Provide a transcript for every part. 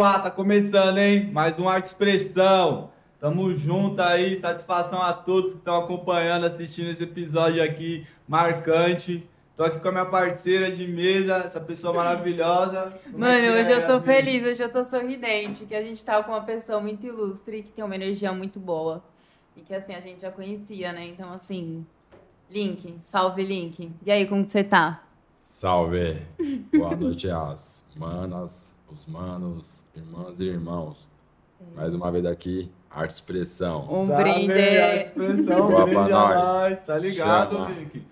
Tá começando, hein? Mais um Arte Expressão. Tamo junto aí, satisfação a todos que estão acompanhando, assistindo esse episódio aqui marcante. Tô aqui com a minha parceira de mesa, essa pessoa maravilhosa. Como é Mano, é, hoje eu tô feliz, hoje eu tô sorridente, que a gente tá com uma pessoa muito ilustre, que tem uma energia muito boa. E que assim, a gente já conhecia, né? Então, assim, Link, salve Link. E aí, como que você tá? Salve! Boa noite às manas, os manos, irmãs e irmãos. Mais uma vez aqui, Arte Expressão. Um Sabe, brinde. a expressão, Boa um brinde pra a nós. tá ligado, Chama. Link?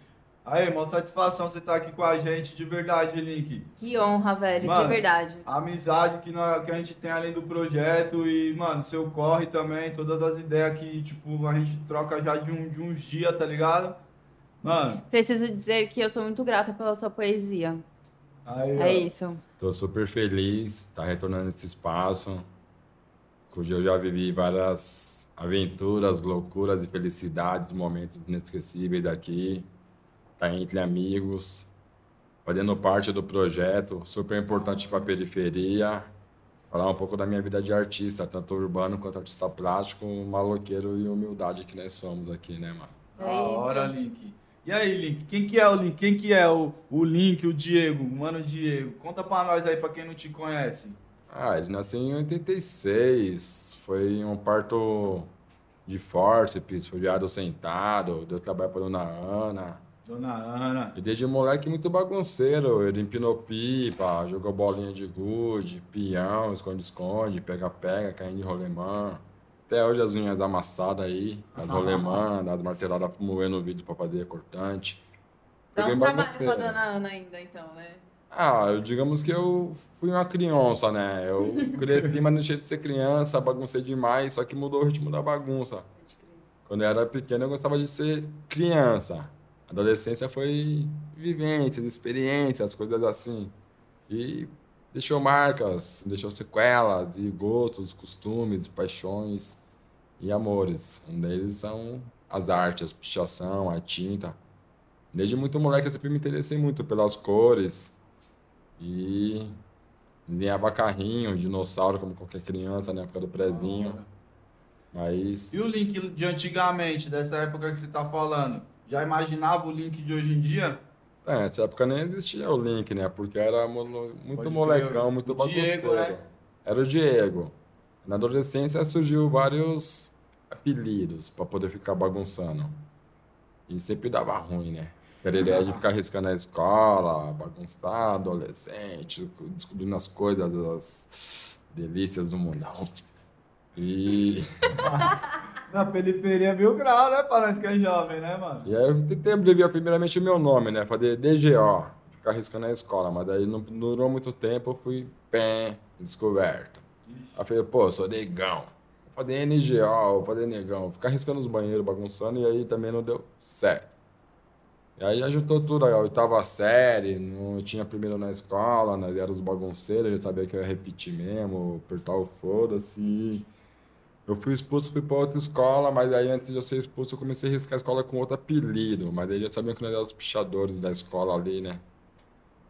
Aí, mó satisfação você tá aqui com a gente, de verdade, Link. Que honra, velho, Mano, de verdade. A amizade que, nós, que a gente tem além do projeto e, mano, seu corre também, todas as ideias que, tipo, a gente troca já de, um, de uns dias, tá ligado? Mano, Preciso dizer que eu sou muito grata pela sua poesia. Aí. É isso. Tô super feliz, tá retornando esse espaço, cujo eu já vivi várias aventuras, loucuras e felicidades, momentos inesquecíveis daqui. Tá entre amigos, fazendo parte do projeto, super importante para a periferia. Falar um pouco da minha vida de artista, tanto urbano quanto artista plástico, maloqueiro e humildade que nós somos aqui, né, mano? É Da isso. hora, Link. E aí, Link, quem que é o Link? Quem que é o, o Link, o Diego, o mano Diego? Conta pra nós aí, pra quem não te conhece. Ah, ele nasceu em 86, foi um parto de fórceps, foi viado sentado, deu trabalho para dona Ana. Dona Ana. E desde moleque muito bagunceiro, ele empinou pipa, jogou bolinha de gude, peão, esconde-esconde, pega-pega, caindo de rolemã. Até hoje as unhas amassadas aí, as rolemã, as marteladas moendo o vidro para fazer cortante. Dá um trabalho pra dona Ana ainda, então, né? Ah, eu, digamos que eu fui uma criança, né? Eu cresci, mas não deixei de ser criança, baguncei demais, só que mudou o ritmo da bagunça. Quando eu era pequeno, eu gostava de ser criança. Adolescência foi vivências, experiências, coisas assim. E deixou marcas, deixou sequelas e gostos, costumes, paixões e amores. Um deles são as artes, a pichação, a tinta. Desde muito moleque eu sempre me interessei muito pelas cores e desenhava carrinho, dinossauro, como qualquer criança na época do prezinho. Mas E o Link de antigamente, dessa época que você tá falando? Já imaginava o Link de hoje em dia? É, nessa época nem existia o link, né? Porque era mo- muito Pode molecão, muito o Diego, né? Era o Diego. Na adolescência surgiu vários apelidos para poder ficar bagunçando. E sempre dava ruim, né? Era a ideia de ficar arriscando a escola, bagunçar, adolescente, descobrindo as coisas, as delícias do mundão. E, Na periferia mil grau, né? Nós que é jovem, né, mano? e aí eu tentei abreviar primeiramente o meu nome, né? Fazer DGO, ficar arriscando a escola. Mas daí não durou muito tempo, eu fui pé, descoberto. Aí eu falei, pô, eu sou negão. Vou fazer NGO, vou fazer negão. Ficar arriscando os banheiros, bagunçando, e aí também não deu certo. E aí ajuntou tudo, a oitava série, não tinha primeiro na escola, nós éramos bagunceiros, já sabia que eu ia repetir mesmo, apertar o foda-se. Eu fui expulso, fui para outra escola, mas aí antes de eu ser expulso, eu comecei a riscar a escola com outro apelido. Mas aí já sabiam que nós éramos os pichadores da escola ali, né?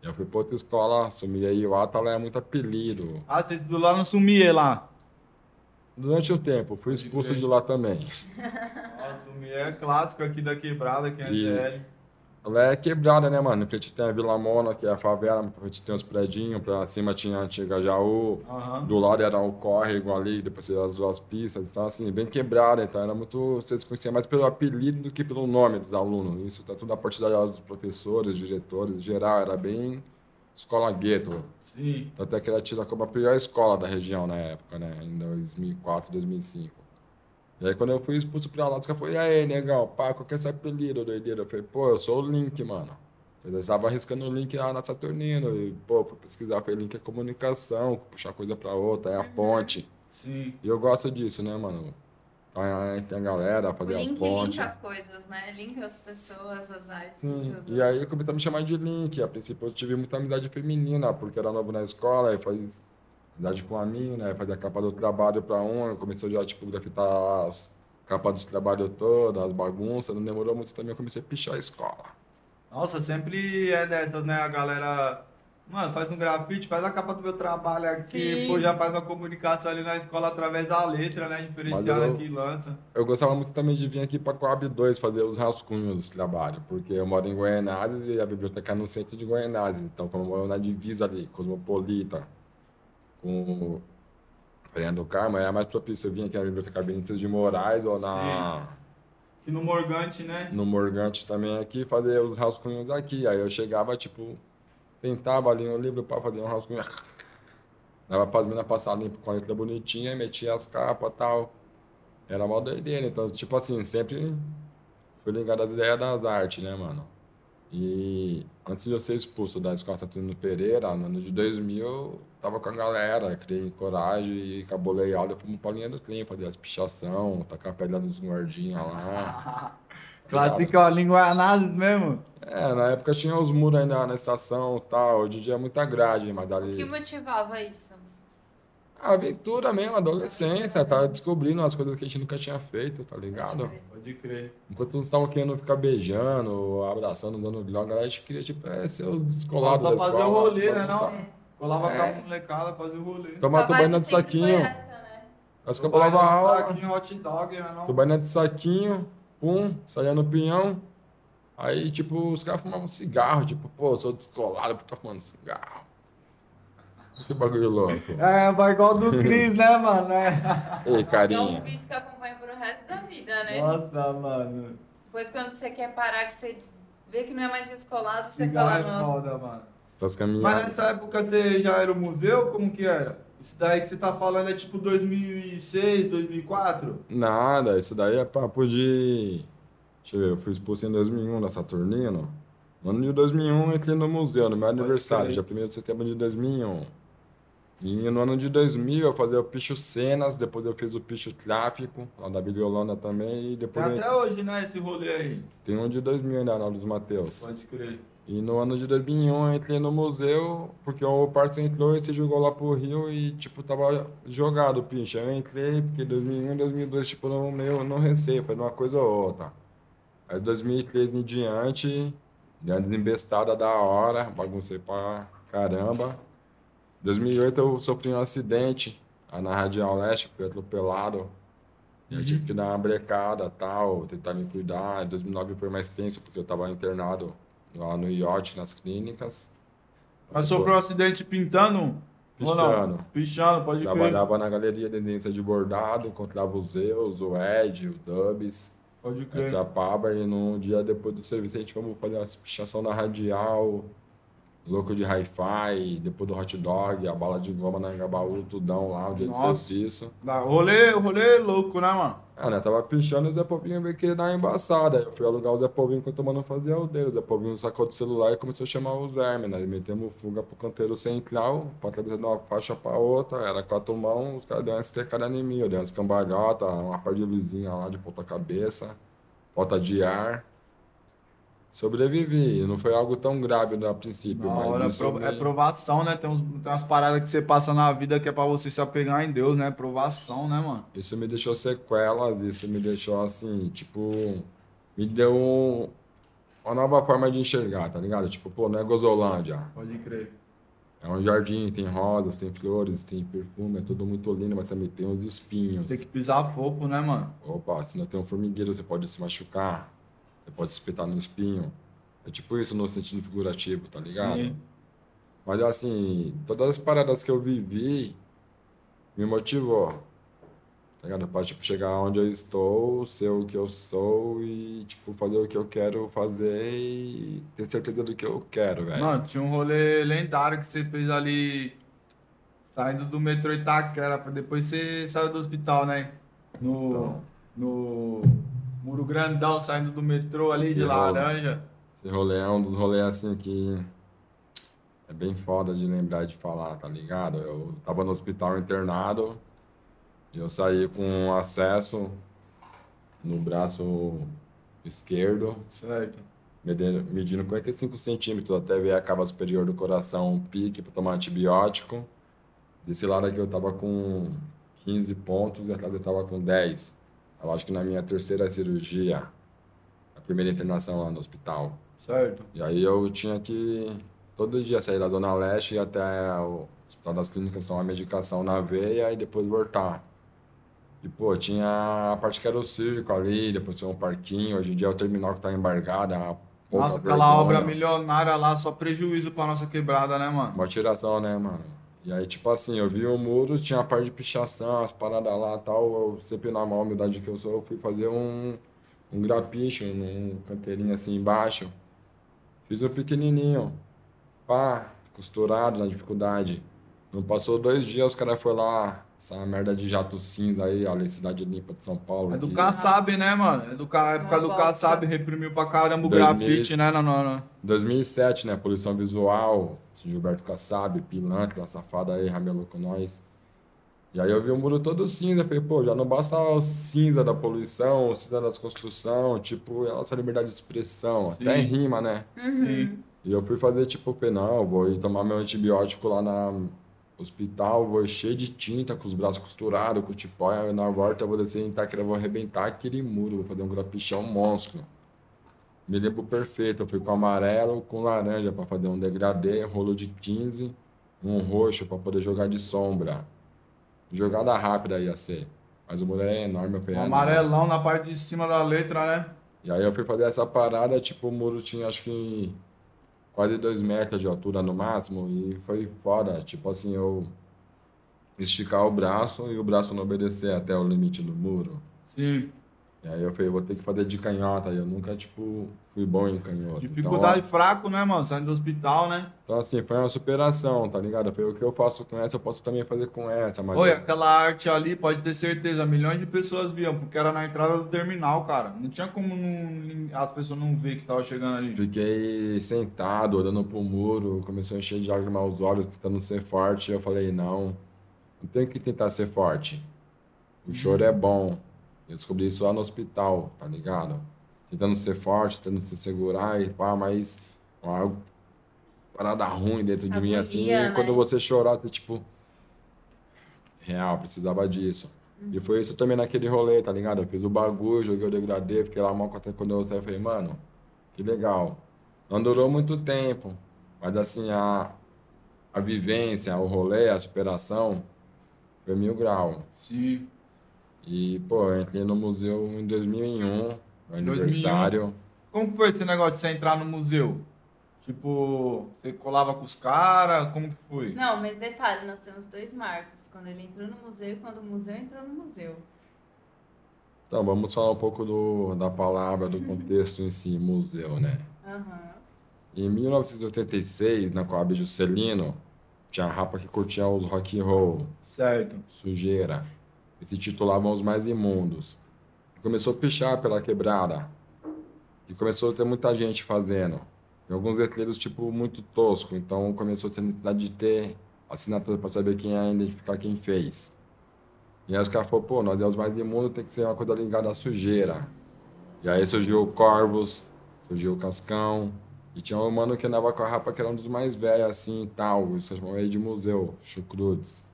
Eu fui para outra escola, assumi aí o Atala é muito apelido. Ah, você estudou lá no Sumier lá. Durante o tempo, fui expulso de lá também. Nossa, é clássico aqui da quebrada, quem é E- GL. Ela é quebrada, né, mano? Em frente tem a Vila Mona, que é a favela, em frente tem os predinhos, pra cima tinha a antiga Jaú, Aham. do lado era o córrego ali, depois as duas pistas, então assim, bem quebrada, então era muito, vocês conheciam mais pelo apelido do que pelo nome dos alunos, isso tá tudo a partir da- dos professores, diretores, em geral, era bem escola gueto, Sim. tanto é que era tida como a pior escola da região na época, né, em 2004, 2005. E aí quando eu fui expulso pra lá, os caras falaram, e aí, negão, pá, qual que é seu apelido, doideira? Eu falei, pô, eu sou o Link, mano. Eu estava arriscando o link lá na Saturnino, e, pô, fui pesquisar, falei, link é comunicação, puxar coisa pra outra, é a ponte. Sim. E eu gosto disso, né, mano? Então, aí tem a galera, fazer as link pontes. linka as coisas, né? Linka as pessoas, as artes Sim, e tudo. e aí eu comecei a me chamar de Link. A princípio eu tive muita amizade feminina, porque era novo na escola, aí faz amizade com a mina, aí fazia a capa do trabalho pra um, eu comecei já, tipo, grafitar as capas dos trabalhos todas, as bagunças, não demorou muito também, eu comecei a pichar a escola. Nossa, sempre é dessas, né? A galera Mano, faz um grafite, faz a capa do meu trabalho aqui, Sim. pô, já faz uma comunicação ali na escola através da letra, né? Diferenciada eu- aqui e lança. Eu gostava muito também de vir aqui para Coab 2 fazer os rascunhos desse trabalho, porque eu moro em Goianésia e a biblioteca é no centro de Goianésia. Então, como eu moro na divisa ali, Cosmopolita, com Fernando do Carmo, era mais propício eu vir aqui na biblioteca Benítez de Moraes ou na, Aqui no Morgante, né? no Morgante também aqui, fazer os rascunhos aqui. Aí eu chegava, tipo, sentava ali no livro para fazer um rascunho. Dava para as meninas passar limpo com a letra bonitinha, metia as capas e tal. Era mó doideira. Então, tipo assim, sempre fui ligado às ideias das artes, né, mano? E antes de eu ser expulso da escola Saturnino Pereira, no ano de 2000, eu tava com a galera, criei coragem e cabulei aula, fomos pra linha do trem, fazer as pichação, tacar a pedra dos guardinhas lá. Clássica, ó, linguanazes mesmo. É, na época tinha os muros ainda na estação e tal, hoje em dia é muita grade, mas O que motivava isso? A aventura mesmo, adolescência, tá descobrindo as coisas que a gente nunca tinha feito, tá ligado? Pode crer. Enquanto uns estavam querendo ficar beijando, abraçando, dando droga, a gente queria, tipo, é, ser os descolados Só fazer o rolê, né, não? Colava É. com a molecada, fazia o rolê. Vibe tubaina de saquinho. essa, né? Acho que de aula, Saquinho, hot dog, né, não? tubaina de saquinho, pum, saía no pinhão. Aí, tipo, os caras fumavam cigarro, tipo, pô, sou descolado por estar fumando cigarro. Que bagulho louco. É, vai igual do Cris, né, mano? É. Ei, É um carinha. vício que acompanha pro resto da vida, né? Nossa, mano. Depois quando você quer parar, que você vê que não é mais descolado, você Cigarro fala, é nossa. foda, mano. Essas Mas caminhadas. nessa época você já era o museu? Como que era? Isso daí que você tá falando é tipo 2006, 2004? Nada, isso daí é papo de. Deixa eu ver, eu fui expulso em 2001 da Saturnino. No ano de 2001 eu entrei no museu, no meu aniversário, crer. dia 1 de setembro de 2001. E no ano de 2000 eu fazia o Picho Cenas, depois eu fiz o Picho Tráfico, lá da Bibliolanda também, e Tem depois eu- até hoje, né, esse rolê aí. tem um de 2000 ainda, na dos Mateus. Pode crer. E no ano de 2001 eu entrei no museu, porque o parceiro entrou e se jogou lá pro Rio e, tipo, tava jogado o pinche. Eu entrei, porque 2001, 2002, tipo, no meio, no receio, foi uma coisa ou outra. Aí 2003 em diante, deu uma desembestada da hora, baguncei pra caramba. 2008 eu sofri um acidente lá na Radial Leste, fui atropelado. Eu tive que dar uma brecada tal, tentar me cuidar. Em 2009 foi mais tenso, porque eu tava internado lá no IOT, nas clínicas. Mas sofreu um acidente pintando? Pichando. Pichando, pode crer. Trabalhava na galeria de tendência de bordado, encontrava o Zeus, o Ed, o Dubs, Pode crer. a Paba, e num dia depois do serviço a gente fomos fazer uma pichação na radial, louco de hi-fi, depois do hot dog, a bala de goma na Engabaú, tudão lá, o dia de Nossa. serviço. Dá- Rolê, rolê louco, né, mano? Ah, né? Tava pichando e o Zé Povinho veio querer dar uma embaçada. Eu fui alugar o Zé Povinho enquanto o mano fazia o dele. O Zé Povinho sacou do celular e começou a chamar os vermes, né? E metemos fuga pro canteiro central, pra atravessar de uma faixa pra outra. Era quatro mãos, os caras deram uma estecada em mim. Eu dei umas cambalhotas, uma par de luzinha lá de ponta cabeça, porta de ar. Sobrevivi. Não foi algo tão grave no- a princípio, Na hora, pro- é me- provação, né? Tem, uns, tem umas paradas que você passa na vida que é pra você se apegar em Deus, né? Provação, né, mano? Isso me deixou sequelas, isso me deixou assim, tipo, me deu um- uma nova forma de enxergar, tá ligado? Tipo, pô, não é Gozolândia. Pode crer. É um jardim, tem rosas, tem flores, tem perfume, é tudo muito lindo, mas também tem os espinhos. Tem que pisar fofo, né, mano? Opa, se não tem um formigueiro, você pode se machucar, você pode espetar no espinho. É tipo isso no sentido figurativo, tá ligado? Sim. Mas assim, todas as paradas que eu vivi me motivou. Tá ligado? Pra tipo, chegar onde eu estou, ser o que eu sou e tipo, fazer o que eu quero fazer e ter certeza do que eu quero, velho. Mano, tinha um rolê lendário que você fez ali saindo do metrô Itaquera, pra depois você saiu do hospital, né? No, Então. no Muro Grandão, saindo do metrô ali de Que rolo. laranja. Esse rolê é um dos rolês assim que é bem foda de lembrar de falar, tá ligado? Eu tava no hospital internado e eu saí com acesso no braço esquerdo, Certo. medindo, medindo 45 centímetros até ver a cava superior do coração, um pique para tomar antibiótico. Desse lado aqui eu tava com 15 pontos e atrás eu tava com 10. Eu acho que na minha terceira cirurgia, a primeira internação lá no hospital. Certo. E aí eu tinha que todo dia sair da Zona Leste e até o Hospital das Clínicas tomar medicação na veia e depois voltar. E, pô, tinha a parte que era o circo ali, depois tinha um parquinho. Hoje em dia é o terminal que tá embargado. É Nossa, aquela vergonha. obra milionária lá, só prejuízo pra nossa quebrada, né, mano? Uma tiração, né, mano? E aí, tipo assim, eu vi o muro, tinha a parte de pichação, as paradas lá e tal. Eu sempre na maior humildade que eu sou, eu fui fazer um, um grapicho num canteirinho assim embaixo. Fiz um pequenininho. Pá, costurado na dificuldade. Não passou dois dias, os caras foram lá, essa merda de jato cinza aí, olha, cidade limpa de São Paulo. É do aqui. Kassab, né, mano? É do Ka- época do bosta. Kassab, reprimiu pra caramba o 2000. grafite, né? Não, não, não. 2007, né? Poluição visual, Gilberto Kassab, Pilantra, safada aí, ramelou com nós. E aí eu vi o muro todo cinza, falei, pô, já não basta o cinza da poluição, o cinza das construção, tipo, a nossa liberdade de expressão, até Sim. rima, né? Sim. E eu fui fazer, tipo, falei, não, vou ir tomar meu antibiótico lá na hospital, vou cheio de tinta, com os braços costurados, com o tipó, aí na volta eu vou descer em Itaquera, vou arrebentar aquele muro, vou fazer um grapichão monstro. Me lembro perfeito, eu fui com amarelo, com laranja para fazer um degradê, rolo de 15, um roxo para poder jogar de sombra. Jogada rápida ia ser. Mas o muro é enorme, eu falei, Um ah, amarelão na parte de cima da letra, né? E aí eu fui fazer essa parada, tipo, o muro tinha acho que quase dois metros de altura no máximo, e foi foda. Tipo assim, eu esticar o braço e o braço não obedecer até o limite do muro. Sim. E aí eu falei, vou ter que fazer de canhota, e eu nunca, tipo, fui bom em canhota. Dificuldade fraco, né, mano? Saindo do hospital, né? Então, então, assim, foi uma superação, tá ligado? Falei, o que eu faço com essa, eu posso também fazer com essa, mas... Eu- aquela arte ali, pode ter certeza, milhões de pessoas viam, porque era na entrada do terminal, cara. Não tinha como não- as pessoas não ver que tava chegando ali. Fiquei sentado, olhando pro muro, começou a encher de lágrimas os olhos, tentando ser forte. Eu falei, não, não tenho que tentar ser forte. O choro é bom. Eu descobri isso lá no hospital, tá ligado? Tentando ser forte, tentando se segurar e pá, mas uma parada ruim dentro de mim, assim. né? E quando você chorar, você tipo. Real, precisava disso. E foi isso também naquele rolê, tá ligado? Eu fiz o bagulho, joguei o degradê, fiquei lá mal até quando eu saí, eu falei, mano, que legal. Não durou muito tempo, mas assim, a, a vivência, o rolê, a superação, foi mil grau. Sim. E, pô, eu entrei no museu em 2001, no aniversário. Como que foi esse negócio de você entrar no museu? Tipo, você colava com os caras? Como que foi? Não, mas detalhe, nós temos dois marcos. Quando ele entrou no museu e quando o museu entrou no museu. Então, vamos falar um pouco do, da palavra, do contexto em si, museu, né? Aham. Em 1986, na Coab Juscelino, tinha a rapa que curtia os rock and roll, Certo. sujeira, e se titulavam os mais imundos. E começou a pichar pela quebrada. E começou a ter muita gente fazendo. E alguns letreiros, tipo, muito tosco. Então começou a ter necessidade de ter assinatura para saber quem é, identificar quem fez. E aí os caras falaram, pô, nós é os mais imundos, tem que ser uma coisa ligada à sujeira. E aí surgiu o Corvus, surgiu o Cascão. E tinha um mano que andava com a rapa que era um dos mais velhos, assim, e tal. Isso chamava ele de museu, Chucrutes.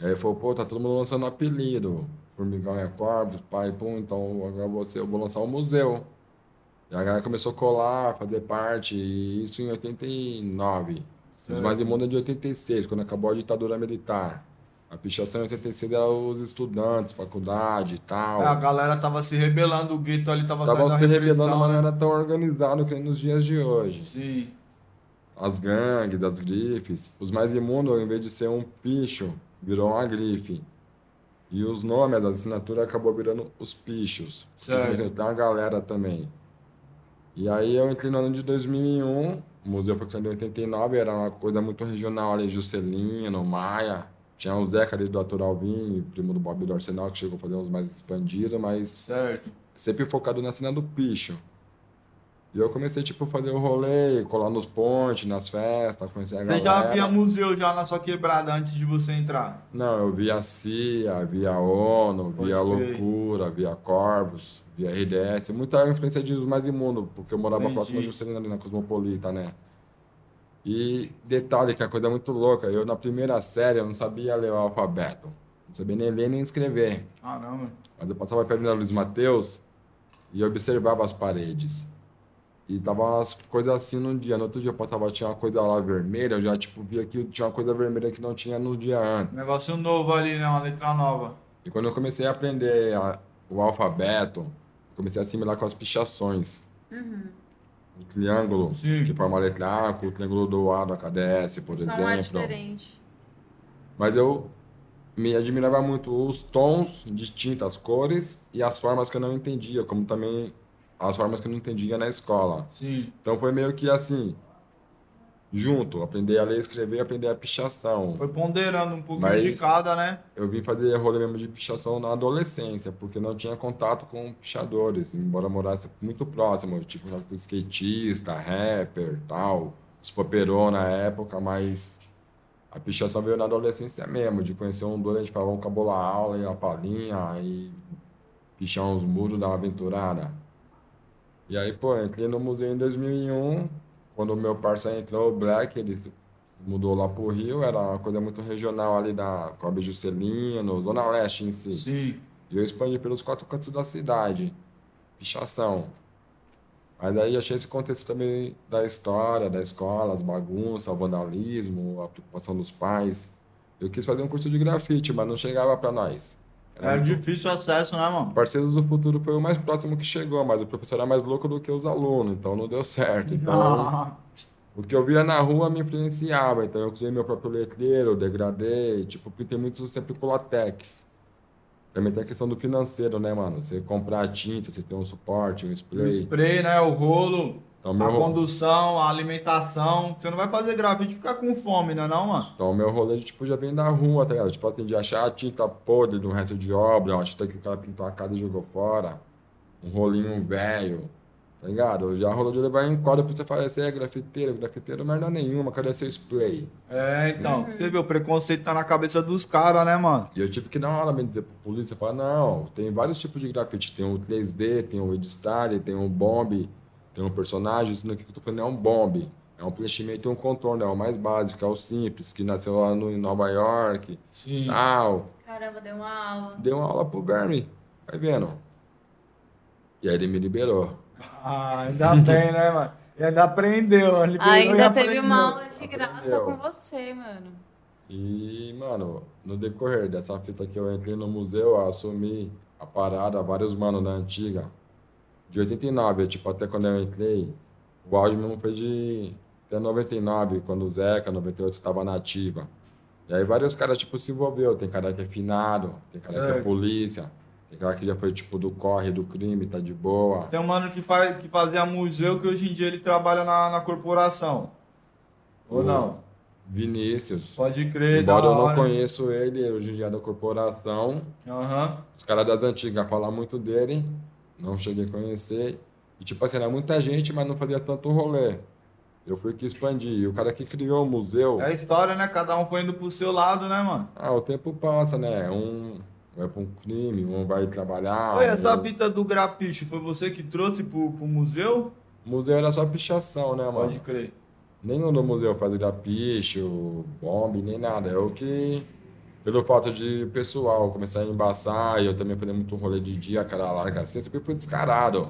E aí falou, pô, tá todo mundo lançando apelido. Formigão é Corvus, pai, pum, então agora você, eu vou lançar um museu. E a galera começou a colar, fazer parte, e isso em 89. Os mais imundos é de 86, quando acabou a ditadura militar. A pichação em 86 era os estudantes, faculdade e tal. É, a galera tava se rebelando, o gueto ali tava, Tava saindo da se rebelando, mas não era tão organizado que nem nos dias de hoje. Sim. As gangues, das grifes. Os mais imundos, em vez de ser um picho, virou uma grife. E os nomes da assinatura acabou virando os pichos. Certo. Tem uma galera também. E aí eu entrei no ano de 2001, o museu foi criado em 89, era uma coisa muito regional ali, Juscelino, Maia. Tinha o Zeca ali do Ator Alvim, primo do Bob do Arsenal, que chegou a fazer uns mais expandidos, mas Certo. sempre focado na cena do picho. E eu comecei, tipo, a fazer o rolê, colar nos pontes, nas festas, conhecer a Você galera. já havia museu já na sua quebrada antes de você entrar? Não, eu via CIA, via ONU, Pode via crer. Loucura, via Corvus, via RDS. Muita influência de os mais imundos, porque eu morava Entendi. próximo de Juscelino ali na Cosmopolita, né? E detalhe, que é a coisa muito louca, eu na primeira série eu não sabia ler o alfabeto. Não sabia nem ler nem escrever. Caramba. Mas eu passava perto da Luiz Mateus e observava as paredes. E tava umas coisas assim no dia. No outro dia eu passava, tinha uma coisa lá vermelha, eu já, tipo, via que tinha uma coisa vermelha que não tinha no dia antes. Negócio novo ali, né? Uma letra nova. E quando eu comecei a aprender a- o alfabeto, eu comecei a assimilar com as pichações. O triângulo, Sim. que forma a letra A, com o triângulo dourado, a KDS, por Só um é exemplo. diferente. Mas eu me admirava muito os tons de tinta, as cores e as formas que eu não entendia, como também as formas que eu não entendia na escola. Sim. Então foi meio que assim, junto, aprender a ler, escrever, aprender a pichação. Foi ponderando um pouquinho Mas- de cada, né? Eu vim fazer rolê mesmo de pichação na adolescência, porque não tinha contato com pichadores, embora morasse muito próximo, eu tive contato com skatista, rapper, tal, os poperô na época, mas a pichação veio na adolescência mesmo, de conhecer um dono, a gente falava, vamos cabolar a aula, e a palhinha, aí pichar uns muros, dar uma aventurada. E aí, pô, entrei no museu em 2001, quando o meu parceiro entrou, o Black, ele mudou lá pro Rio, era uma coisa muito regional ali da Cobre Juscelino, Zona Leste em si. Sim. E eu expandi pelos quatro cantos da cidade, pichação. Mas aí já tinha esse contexto também da história, da escola, as bagunças, o vandalismo, a preocupação dos pais. Eu quis fazer um curso de grafite, mas não chegava para nós. Era muito- difícil o acesso, né, mano? Parceiros do Futuro foi o mais próximo que chegou, mas o professor era mais louco do que os alunos, então não deu certo. Então, o que eu via na rua me influenciava, então eu usei meu próprio letreiro, degradei, tipo, pintei muito sempre com latex. Também tem a questão do financeiro, né, mano? Você comprar tinta, você tem um suporte, um o spray. spray, né? O rolo, Então, a condução, a alimentação. Você não vai fazer grafite e ficar com fome, né, não, mano? então, meu rolê, tipo, já vem da rua, tá ligado? Tipo assim, de achar a tinta podre do resto de obra, uma tinta que o cara pintou a casa e jogou fora, um rolinho velho, tá ligado? Já rolou de levar em corda pra você falar, você é grafiteiro, grafiteiro merda nenhuma, cadê seu spray? É, então. Você vê, o preconceito tá na cabeça dos caras, né, mano? E eu tive que dar uma hora mesmo dizer pro polícia, falar, não, tem vários tipos de grafite, tem o 3D, tem o Edstyle, tem o Bomb, tem um personagem, isso daqui que eu tô falando é um Bomb, é um preenchimento e um contorno, é o mais básico, é o simples, que nasceu lá no, em Nova York, Sim. tal. Caramba, deu uma aula. Deu uma aula pro Verme, vai vendo. E aí ele me liberou. Ah, ainda bem, né, mano? E ainda aprendeu. liberou e Ainda teve aprendeu. uma aula de graça Aprendeu. com você, mano. E, mano, no decorrer dessa fita que eu entrei no museu, eu assumi a parada, vários manos da antiga. De 89, tipo, até quando eu entrei, o áudio mesmo foi de até 99, quando o Zeca, 98, estava na ativa. E aí vários caras, tipo, se envolveu. Tem cara que é finado, tem cara que é polícia, tem cara que já foi, tipo, do corre, do crime, tá de boa. Tem um mano que, faz, que fazia museu que hoje em dia ele trabalha na, na corporação. Ou O- não? Vinícius. Pode crer, Embora eu não conheço ele, hoje em dia é da corporação, Aham. Os caras das antigas falam muito dele, não cheguei a conhecer. E tipo assim, era muita gente, mas não fazia tanto rolê. Eu fui que expandi. E o cara que criou o museu, É a história, né? Cada um foi indo pro seu lado, né, mano? ah, o tempo passa, né? Um vai pra um crime, um vai trabalhar. Oi, essa fita do grapicho foi você que trouxe pro, pro museu? O museu era só pichação, né, mano? Pode crer. Nenhum do museu faz grapicho, bombe, nem nada. É o que, pelo fato de o pessoal começar a embaçar, e eu também fazer muito rolê de dia, cara larga assim, sempre fui descarado.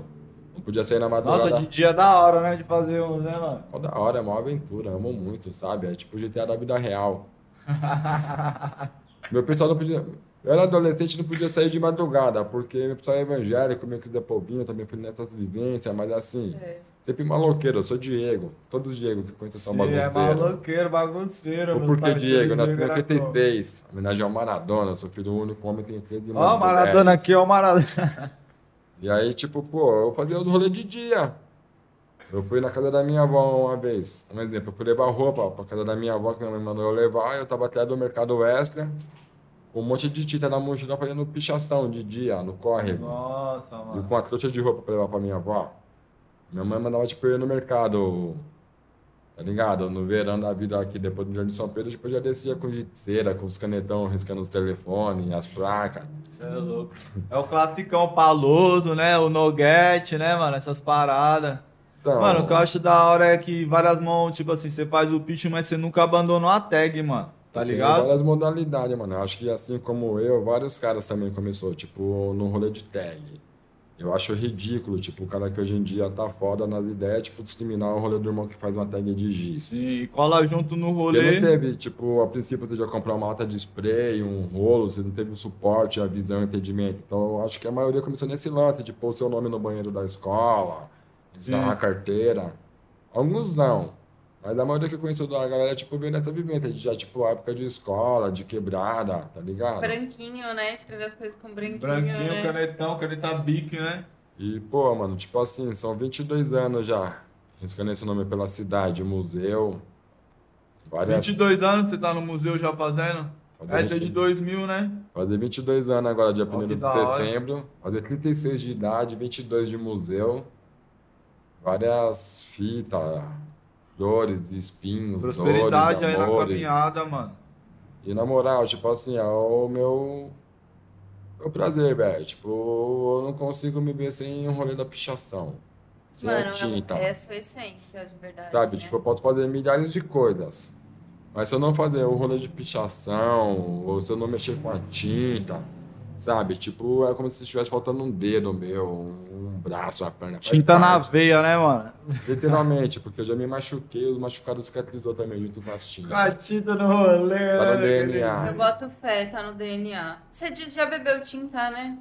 Não podia sair na madrugada. Nossa, de dia é da hora, né? De fazer uns, né, mano? Mó da hora, é uma aventura, amo muito, sabe? É tipo GTA da vida real. meu pessoal não podia. Eu era adolescente e não podia sair de madrugada, porque meu pessoal é evangélico, meu quiser povinho, eu também fui nessas vivências, mas assim, É. sempre maloqueiro, eu sou Diego. Todos os Diego que conhecem são Você é bagunceiros. maloqueiro, bagunceiro. Porque parceiros, Diego, nasci em Diego era como. 86, homenagem ao Maradona, eu sou filho único, homem tem 13 irmãos. Ó, o Maradona aqui, ó, o Maradona. E aí, tipo, pô, eu fazia os rolês de dia. Eu fui na casa da minha avó uma vez. Um exemplo, eu fui levar roupa pra casa da minha avó, que minha mãe mandou eu levar. Eu tava atrás do mercado extra, com um monte de tinta na mochila, fazendo pichação de dia, no córrego. Nossa, E mano. com a trouxa de roupa pra levar pra minha avó. Minha mãe mandava, tipo, eu no mercado, tá ligado? No verão da vida aqui, depois do Jardim de São Pedro, tipo, eu já descia com cera, com os canetão, riscando os telefones, as placas. Você é louco. É o classicão paloso, né? O Noguete, né, mano? Essas paradas. Então, Mano, o que eu acho da hora é que várias mãos, tipo assim, você faz o pitch, mas você nunca abandonou a tag, mano. Tá Tem ligado? várias modalidades, mano. Eu acho que assim como eu, vários caras também começou, tipo, no rolê de tag. Eu acho ridículo, tipo, o cara que hoje em dia tá foda nas ideias, tipo, discriminar o rolê do irmão que faz uma tag de giz. Sim, e cola junto no Porque rolê. não teve, tipo, a princípio tu já comprar uma lata de spray, um rolo, você não teve o suporte, a visão, o entendimento. Então eu acho que a maioria começou nesse lance, de pôr o seu nome no banheiro da escola, desgarrar Sim. a carteira. Alguns não. Mas a maioria que eu conheço da galera, tipo, veio nessa vivência, já, tipo, a época de escola, de quebrada, tá ligado? Branquinho, né? Escrever as coisas com branquinho, Branquinho, né? canetão, caneta bic, né? E, pô, mano, tipo assim, são 22 anos já, riscando esse nome pela cidade, museu, várias... 22 anos você tá no museu já fazendo? Fazer É dia de 20 2000, né? Fazer 22 anos agora, dia 1 que de da hora. setembro. Fazer 36 de idade, 22 de museu. Várias fitas, flores, espinhos, Prosperidade dores, aí na caminhada, mano. E na moral, tipo assim, é o meu, meu prazer, velho. Tipo, eu não consigo me ver sem um rolê da pichação. Sem a Mano, tinta. é a sua essência, de verdade. Sabe? né? Tipo, eu posso fazer milhares de coisas. Mas se eu não fazer o rolê de pichação, ou se eu não mexer com a tinta, sabe? Tipo, é como se estivesse faltando um dedo meu, um, braço, uma perna. Tinta na veia, né, mano? Literalmente, porque eu já me machuquei, os machucados cicatrizou também junto com as tintas. Com a tinta no rolê. Tá no né? DNA. Eu boto fé, tá no DNA. Você disse já bebeu tinta, né?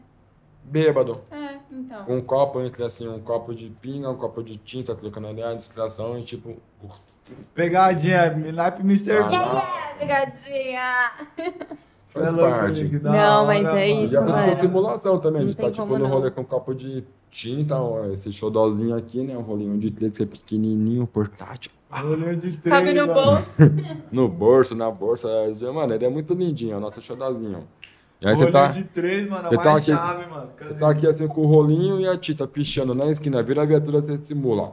Bêbado. É, então. Com um copo entre assim, um copo de pinga, um copo de tinta, trocando ali a distração e tipo. Pegadinha, naipe Mr. Ah, Bean. É, pegadinha! É Faz louco, parte. Nick, da Não, mas é. E isso, já aconteceu simulação também, Não de estar tipo como no não. rolê com um copo de tinta, ó, esse xodózinho aqui, né? Um rolinho de três que é pequenininho, portátil. Rolê de três, Cabe no mano. bolso. No bolso, na bolsa. é, Mano, ele é muito lindinho, é o nosso xodózinho. E aí você tá, de três, mano. você É tá aqui- chave, mano. você tá aqui assim com o rolinho e a tinta pichando na esquina, vira a viatura, você simula. Aí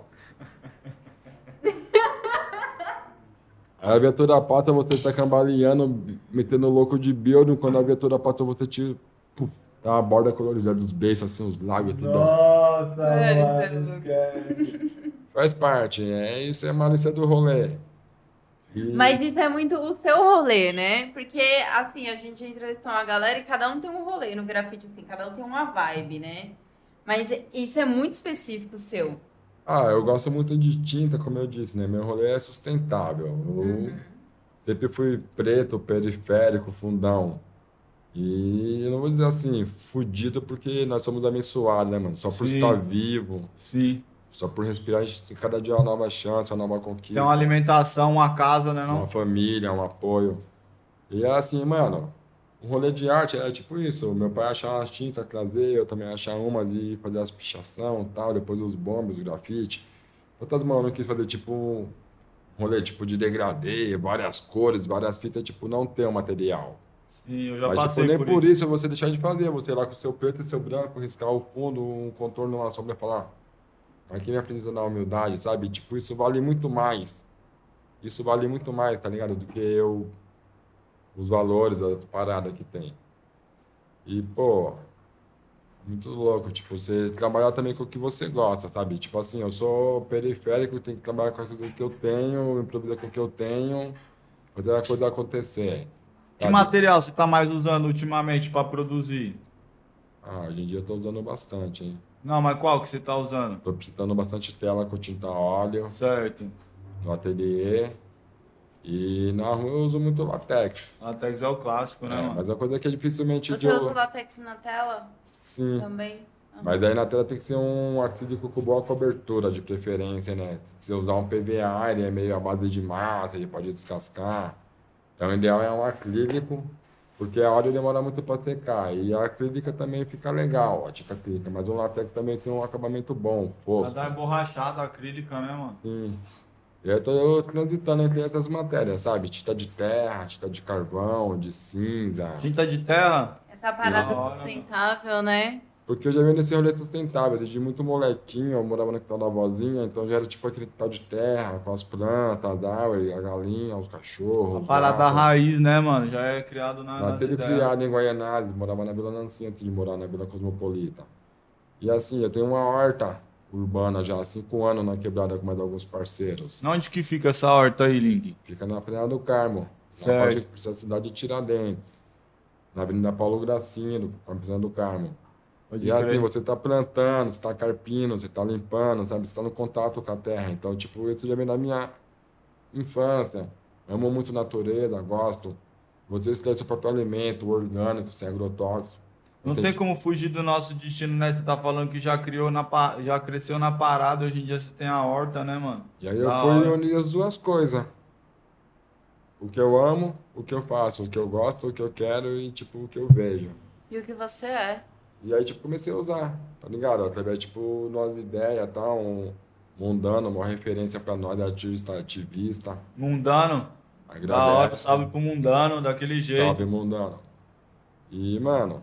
a viatura passa, você sai cambaleando, metendo louco de building. Quando a viatura passa, você tira. Puf, tá a borda colorida dos beijos, assim, os lábios, tudo. Nossa, Mano, é mano. esquece. Faz parte, é isso, é a malícia do rolê. E- Mas isso é muito o seu rolê, né? Porque, assim, a gente entrevistou uma galera e cada um tem um rolê no grafite, assim, cada um tem uma vibe, né? Mas isso é muito específico seu. Ah, eu gosto muito de tinta, como eu disse, né? Meu rolê é sustentável. Eu sempre fui preto, periférico, fundão. E eu não vou dizer assim, fudido, porque nós somos abençoados, né, mano? Só por Sim. estar vivo, Sim. só por respirar, a gente tem cada dia uma nova chance, uma nova conquista. Tem uma alimentação, uma casa, né, uma não? família, um apoio. E é assim, mano, um rolê de arte é tipo isso. Meu pai achar umas tintas, trazer, eu também achar umas e fazer as pichação e tal, depois os bombos, o grafite. Outras mãos não quis fazer tipo um rolê tipo de degradê, várias cores, várias fitas, tipo, não ter o material. Sim, eu já Mas tipo, passei nem por, isso. isso você deixar de fazer, você ir lá com o seu preto e seu branco, riscar o fundo, um contorno, uma sombra e falar. Mas quem me aprendeu na humildade, sabe? Tipo, isso vale muito mais. Isso vale muito mais, tá ligado? Do que eu. Os valores, a parada que tem. E, pô. Muito louco. Tipo, você trabalhar também com o que você gosta, sabe? Tipo assim, eu sou periférico, tenho que trabalhar com as coisas que eu tenho, improvisar com o que eu tenho, fazer a coisa acontecer. Que sabe? material você tá mais usando ultimamente pra produzir? Ah, hoje em dia eu tô usando bastante, hein? Não, mas qual que você tá usando? Tô pintando bastante tela com tinta óleo Certo. no ateliê. E na rua eu uso muito latex. Latex é o clássico, né, É, mano? mas é uma coisa que é dificilmente de Você usa eu... latex na tela Sim. também? Mas aí na tela tem que ser um acrílico com boa cobertura, de preferência, né? Se usar um PVA, ele é meio à base de massa, ele pode descascar. Então o ideal é um acrílico, porque a óleo demora muito para secar. E a acrílica também fica legal, a tinta acrílica. Mas o latex também tem um acabamento bom, Pra fosco. dar emborrachada acrílica, né, mano? Sim. E aí eu tô transitando entre essas matérias, sabe? Tinta de terra, tinta de carvão, de cinza. Tinta de terra? Essa parada Da hora, sustentável, né? Porque eu já venho nesse rolê sustentável, desde muito molequinho, eu morava no quintal da vozinha, então já era tipo aquele quintal de terra, com as plantas, a árvore, a galinha, os A cachorros. parada gatos. raiz, né, mano? Já é criado na. nas Nascido criado em Guaianazes, morava na Vila Nancy antes de morar na Vila Cosmopolita. E assim, eu tenho uma horta urbana já há cinco anos na quebrada com mais alguns parceiros. Onde que fica essa horta aí, Link? Fica na Fernanda do Carmo, Certo. na parte que precisa da cidade de Tiradentes, na Avenida Paulo Gracindo, com a Fernanda do Carmo. Pode E assim, crer. você tá plantando, você tá carpindo, você tá limpando, sabe? Você tá no contato com a terra. Então, tipo, isso já vem da minha infância. Amo muito natureza, gosto. Você extrai seu próprio alimento, orgânico, sem agrotóxico. Não tem como fugir do nosso destino, né? Você tá falando que já criou na já cresceu na parada, hoje em dia você tem a horta, né, mano? E aí eu Da fui hora. unir as duas coisas. O que eu amo, o que eu faço, o que eu gosto, o que eu quero e, tipo, o que eu vejo. E o que você é? E aí, tipo, comecei a usar, tá ligado? Através, tipo, nós ideias, tá? Um mundano, uma referência pra nós, artista, ativista. Mundano. Da hora, Agradeço. salve pro mundano, daquele jeito. Salve, mundano. E, mano,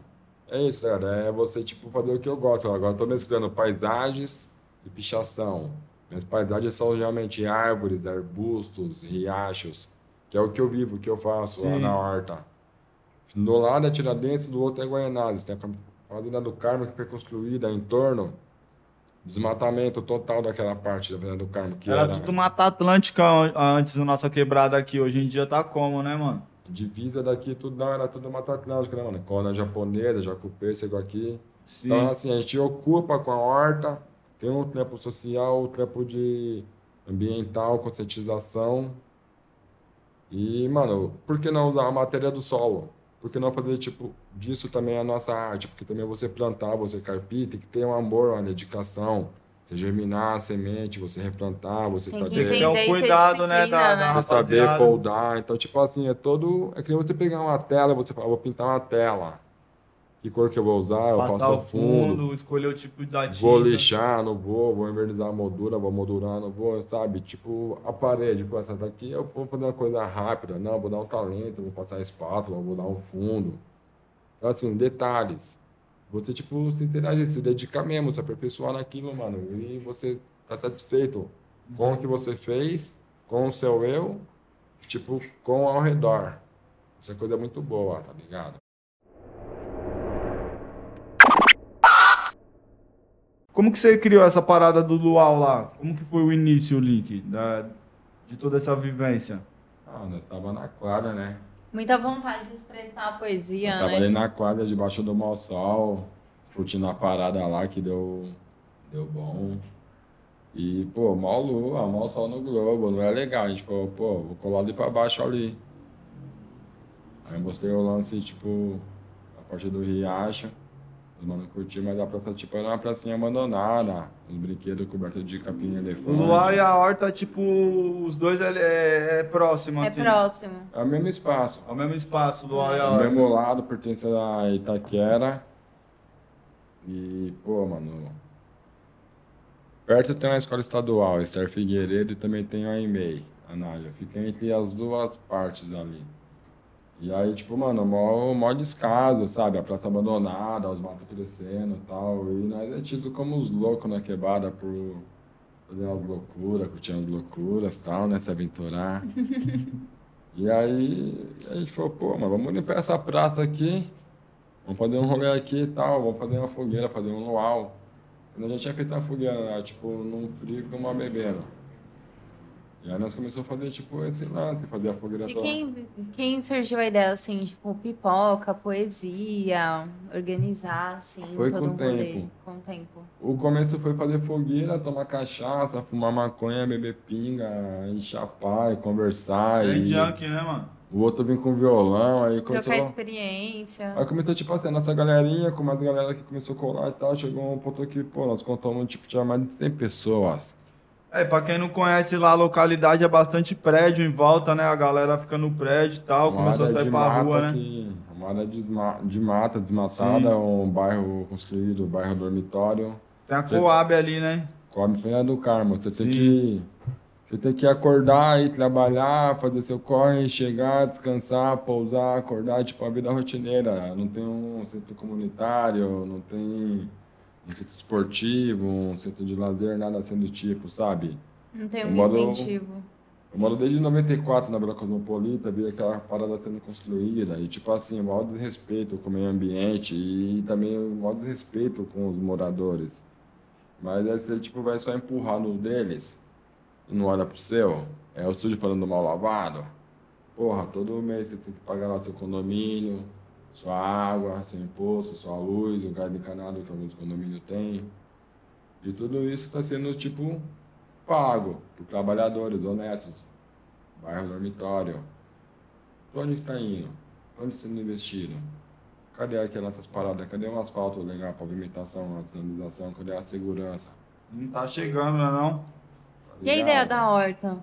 é isso, cara. É você, tipo, fazer o que eu gosto. Agora eu tô mesclando paisagens e pichação. Minhas paisagens são geralmente árvores, arbustos, riachos, que é o que eu vivo, o que eu faço lá Sim. na horta. Do lado é Tiradentes, do outro é Guaianazes. Tem a Fazenda do Carmo que foi construída em torno desmatamento total daquela parte da Fazenda do Carmo, que Era era, tudo Mata Atlântica an- antes da nossa quebrada aqui. Hoje em dia tá como, né, mano? Divisa daqui, tudo não, era tudo Mata Atlântica, né, mano? Colônia japonesa, jacupêssego aqui. Sim. Então, assim, a gente ocupa com a horta, tem um trampo social, um trampo de ambiental, conscientização. E, mano, por que não usar a matéria do solo? Por que não fazer, tipo, disso também a nossa arte? Porque também você plantar, você carpir, tem que ter um amor, uma dedicação. Você germinar a semente, você replantar, você Tem que saber... Tem um e ter cuidado, né, da- né? Você saber poldar. Então, tipo assim, é todo. É que nem você pegar uma tela, você fala, vou pintar uma tela. Que cor que eu vou usar? Eu faço o o fundo. fundo, escolher o tipo da tinta. Vou lixar, não vou, vou invernizar a moldura, vou moldurar, não vou, sabe? Tipo, a parede, pô, essa daqui eu vou fazer uma coisa rápida. Não, vou dar um talento, vou passar a espátula, vou dar um fundo. Então, assim, detalhes. Você, tipo, se interagir, se dedicar mesmo, se aperfeiçoar naquilo, mano. E você tá satisfeito com o que você fez, com o seu eu, tipo, com ao redor. Essa coisa é muito boa, tá ligado? Como que você criou essa parada do Luau lá? Como que foi o início, Link, da, de toda essa vivência? Ah, nós tava na quadra, né? Muita vontade de expressar a poesia, Eu tava né? ali na quadra, debaixo do mau sol, curtindo a parada lá que deu, deu bom. E, pô, mal lua, mal sol no globo, não é legal. A gente falou, pô, vou colar ali pra baixo ali. Aí eu mostrei o lance, tipo, a parte do riacho. Os mano curtiram, mas a praça, tipo, era uma pracinha abandonada. Os brinquedos cobertos de capim O elefante. Luau e a horta, tipo, os dois é, é, é próximo, É assim. próximo. É o mesmo espaço. É o mesmo espaço, o Luau e a O horta. mesmo lado pertence a Itaquera. E, pô, mano. Perto tem uma escola estadual, Esther Figueiredo, e também tem a EMEI, a Nádia. Fica entre as duas partes ali. E aí, tipo, mano, mó, mó descaso, sabe? A praça abandonada, os matos crescendo e tal. E nós é tido como os loucos na quebrada por fazer umas loucuras, curtir umas loucuras e tal, né? Se aventurar. E aí a gente falou, pô, mas vamos limpar essa praça aqui, vamos fazer um rolê aqui e tal, vamos fazer uma fogueira, fazer um luau. Quando a gente tinha feito uma fogueira, tipo, num frio com uma bebendo. E aí nós começamos a fazer, tipo, esse lance, fazer a fogueira De toda. quem, quem surgiu a ideia, assim, tipo, pipoca, poesia, organizar, assim, Foi todo com um tempo. Com o tempo. O começo foi fazer fogueira, tomar cachaça, fumar maconha, beber pinga, e chapar, e conversar. Bem e junk, né, mano? o outro vir com violão, aí começou... Trocar experiência. Aí começou, tipo assim, a nossa galerinha, com mais galera que começou a colar e tal, chegou um ponto que, pô, nós contamos, tipo, tinha mais de 100 pessoas. É, pra quem não conhece lá, a localidade é bastante prédio em volta, né? A galera fica no prédio e tal, Uma começou a sair pra rua, né? uma área de, de mata desmatada, Sim. um bairro construído, um bairro dormitório. Tem a Coab ali, né? Come Feira do Carmo. Você tem Sim. que. Você tem que acordar e trabalhar, fazer seu corre, chegar, descansar, pousar, acordar, tipo, a vida rotineira. Não tem um centro comunitário, não tem um centro esportivo, um centro de lazer, nada assim do tipo, sabe? Não tem um moro- incentivo. Eu moro desde 94 na Vila Cosmopolita, vi aquela parada sendo construída, e tipo assim, o maior desrespeito com o meio ambiente e também o maior desrespeito com os moradores. Mas aí você tipo, vai só empurrar no deles e não olha pro seu. É o sujo falando mal lavado. Porra, todo mês você tem que pagar lá seu condomínio, sua água, seu imposto, sua luz, o gás encanado que alguns condomínios têm. E tudo isso está sendo, tipo, pago por trabalhadores honestos. Bairro dormitório. Para onde está indo? Para onde está sendo investido? Cadê aquelas paradas? Cadê um asfalto legal, pavimentação, a sinalização? Cadê a segurança? Não tá chegando, né, não? Tá E a ligado? ideia da horta?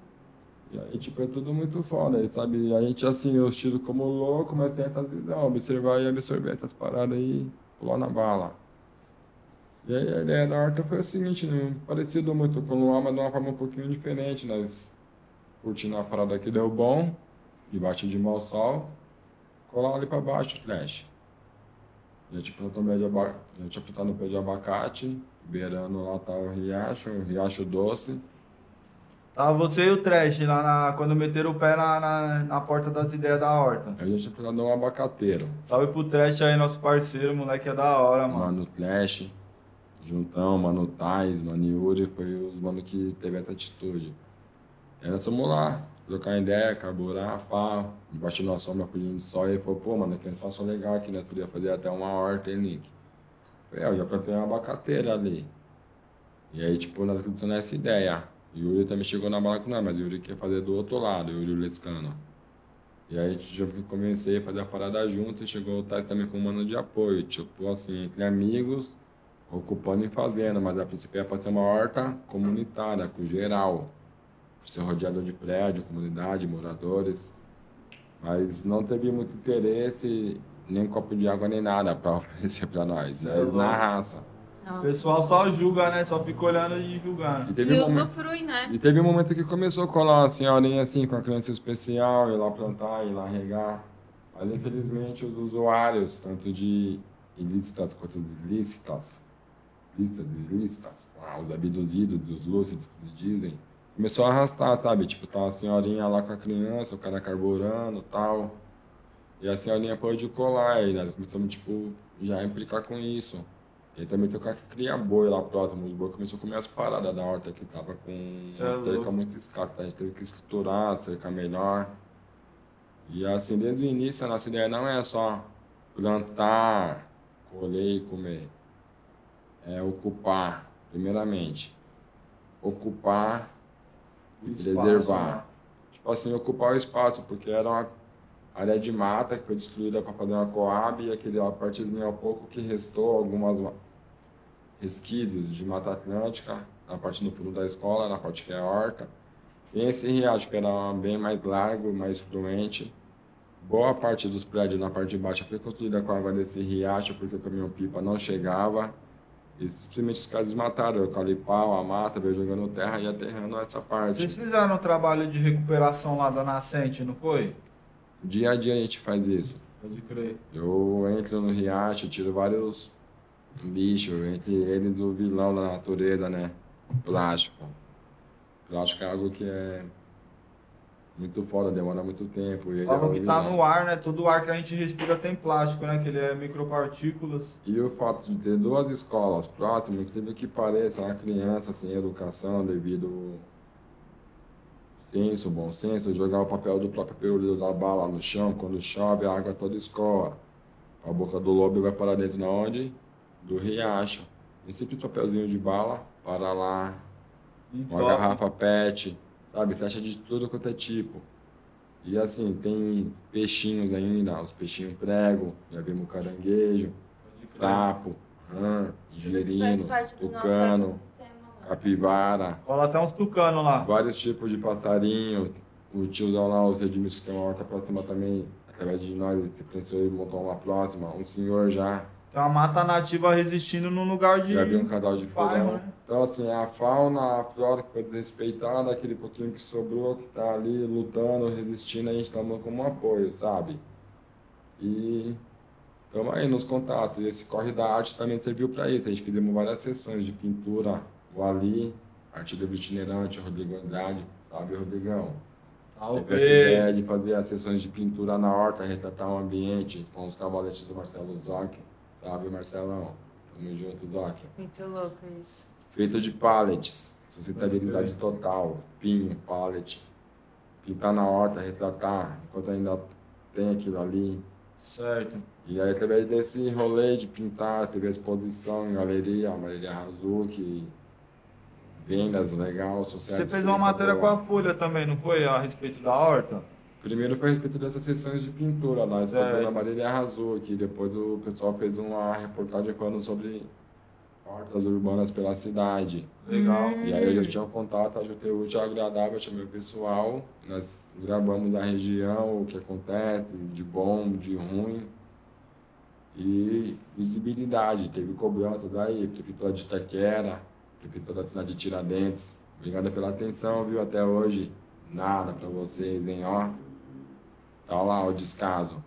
E aí, tipo, é tudo muito foda, sabe? A gente, assim, eu tiro como louco, mas tenta não, observar e absorver essas paradas aí, pular na bala. E aí a ideia da horta foi o seguinte, né? parecido muito com o Luar, mas de uma forma um pouquinho diferente. Nós curtindo a parada que deu bom, debaixo de mau sol, colar ali pra baixo o trash. Tinha plantado um pé de aba- já tinha plantado pé de abacate, beirando lá tá o riacho, o riacho doce. Tava você e o Trash lá na, quando meteram o pé na, na, na porta das ideias da horta. Aí já tinha plantado um abacateiro. Salve pro Trash aí, nosso parceiro, moleque é da hora, mano. Mano Flash, Juntão, Mano Tais, Mano Yuri, foi os mano que teve essa atitude. Nós fomos lá, trocar ideia, carburar, pá, debaixo da sombra, pedindo sol, e falou, pô, mano, aqui é um espaço legal aqui, né? Podia fazer até uma horta, hein, Link? Falei, é, eu já plantei uma abacateira ali. E aí, tipo, nós acreditamos nessa ideia. Yuri também chegou na bala com nós, mas Yuri quer fazer do outro lado, Yuri Lescano. E aí, já comecei a fazer a parada junto e chegou o Tais também com um mano de apoio, tipo assim, entre amigos, ocupando e fazendo, mas a princípio é para ser uma horta comunitária, com geral, por ser rodeado de prédio, comunidade, moradores. Mas não teve muito interesse, nem um copo de água, nem nada para oferecer para nós. É na raça. O pessoal só julga, né? Só fica olhando e julgando. E teve E um momento. usufrui, né? E teve um momento que começou a colar uma senhorinha assim, com a criança especial, ir lá plantar, ir lá regar. Mas infelizmente os usuários, tanto de ilícitas quanto de ilícitas, listas ilícitas, ah, os abduzidos, os lúcidos, que dizem, começou a arrastar, sabe? Tipo, tá a senhorinha lá com a criança, o cara carburando e tal. E a senhorinha pôde colar, e nós começamos, tipo, já a implicar com isso. E também tem o cara que cria boi lá próximo, os boi começou a comer as paradas da horta que tava com Cê é cerca muito escassa, a gente teve que estruturar, cerca melhor. E assim, desde o início a nossa ideia não é só plantar, colher e comer. É ocupar, primeiramente. Ocupar e preservar. né? Tipo assim, ocupar o espaço, porque era uma área de mata que foi destruída para fazer uma coab e aquele a partezinho ao pouco que restou algumas ma- resquícios de Mata Atlântica, na parte no fundo da escola, na parte que é a horta. Tem esse riacho que era bem mais largo, mais fluente. Boa parte dos prédios na parte de baixo foi construída com a água desse riacho, porque o caminhão-pipa não chegava. E simplesmente os caras mataram o eucalipau, a mata, veio jogando terra e aterrando essa parte. Vocês fizeram um trabalho de recuperação lá da nascente, não foi? Dia a dia a gente faz isso. Pode crer. Eu entro no riacho, tiro vários lixos, entre eles o vilão da natureza, né? Plástico. Plástico é algo que é muito foda, demora muito tempo. E é Falam um que tá no ar, né? Todo ar que a gente respira tem plástico, né? Que ele é micropartículas. E o fato de ter duas escolas próximas, incrível que pareça, uma criança sem educação devido senso, bom senso, jogar o papel do próprio pirulito da bala no chão, quando chove a água toda escoa. A boca do lobo vai para dentro na onde? Do riacho. Um simples papelzinho de bala, para lá, uma Entope. garrafa pet, sabe? Você acha de tudo quanto é tipo. E assim, tem peixinhos ainda, os peixinhos prego, já vimos caranguejo, sapo, rã, nosso tucano, capivara, Cola até uns tucanos lá. vários tipos de passarinho. O tiozão lá, os Edmilson, que tem uma horta próxima também, através de nós, se pensou em montar uma próxima. Um senhor já, Tem uma mata nativa resistindo num lugar de. já viu um casal de forró. né? Então, assim, a fauna, a flora que foi desrespeitada, aquele pouquinho que sobrou, que tá ali lutando, resistindo, a gente toma como um apoio, sabe? E estamos aí nos contatos. E esse corre da arte também serviu para isso. A gente fizemos várias sessões de pintura, o Ali, arte do itinerante, Rodrigo Andrade, sabe, Rodrigão? Teve essa Salve! ideia de fazer as sessões de pintura na horta, retratar o ambiente com os cavaletes do Marcelo Zoc, sabe, Marcelão? Tamo junto, Zoc Muito louco isso. feito de pallets, sustentabilidade total, pinho, pallet, pintar na horta, retratar, enquanto ainda tem aquilo ali, Certo. E aí, através desse rolê de pintar, teve a exposição em galeria, a Galeria Hazuki, vendas legal, sucesso. Você fez uma matéria com a Folha também, não foi? A respeito da horta? Primeiro foi a respeito dessas sessões de pintura lá, a da Marília Hazuki. Depois o pessoal fez uma reportagem falando sobre hortas urbanas pela cidade. Legal. E aí eu já tinha um contato, ajudei o útil agradável, chamei o pessoal, nós gravamos a região, o que acontece, de bom, de ruim. E visibilidade, teve cobrança daí, prefeitura de Itaquera, prefeitura da cidade de Tiradentes. Obrigado pela atenção, viu, até hoje. Nada pra vocês, hein, ó. Tá lá o descaso.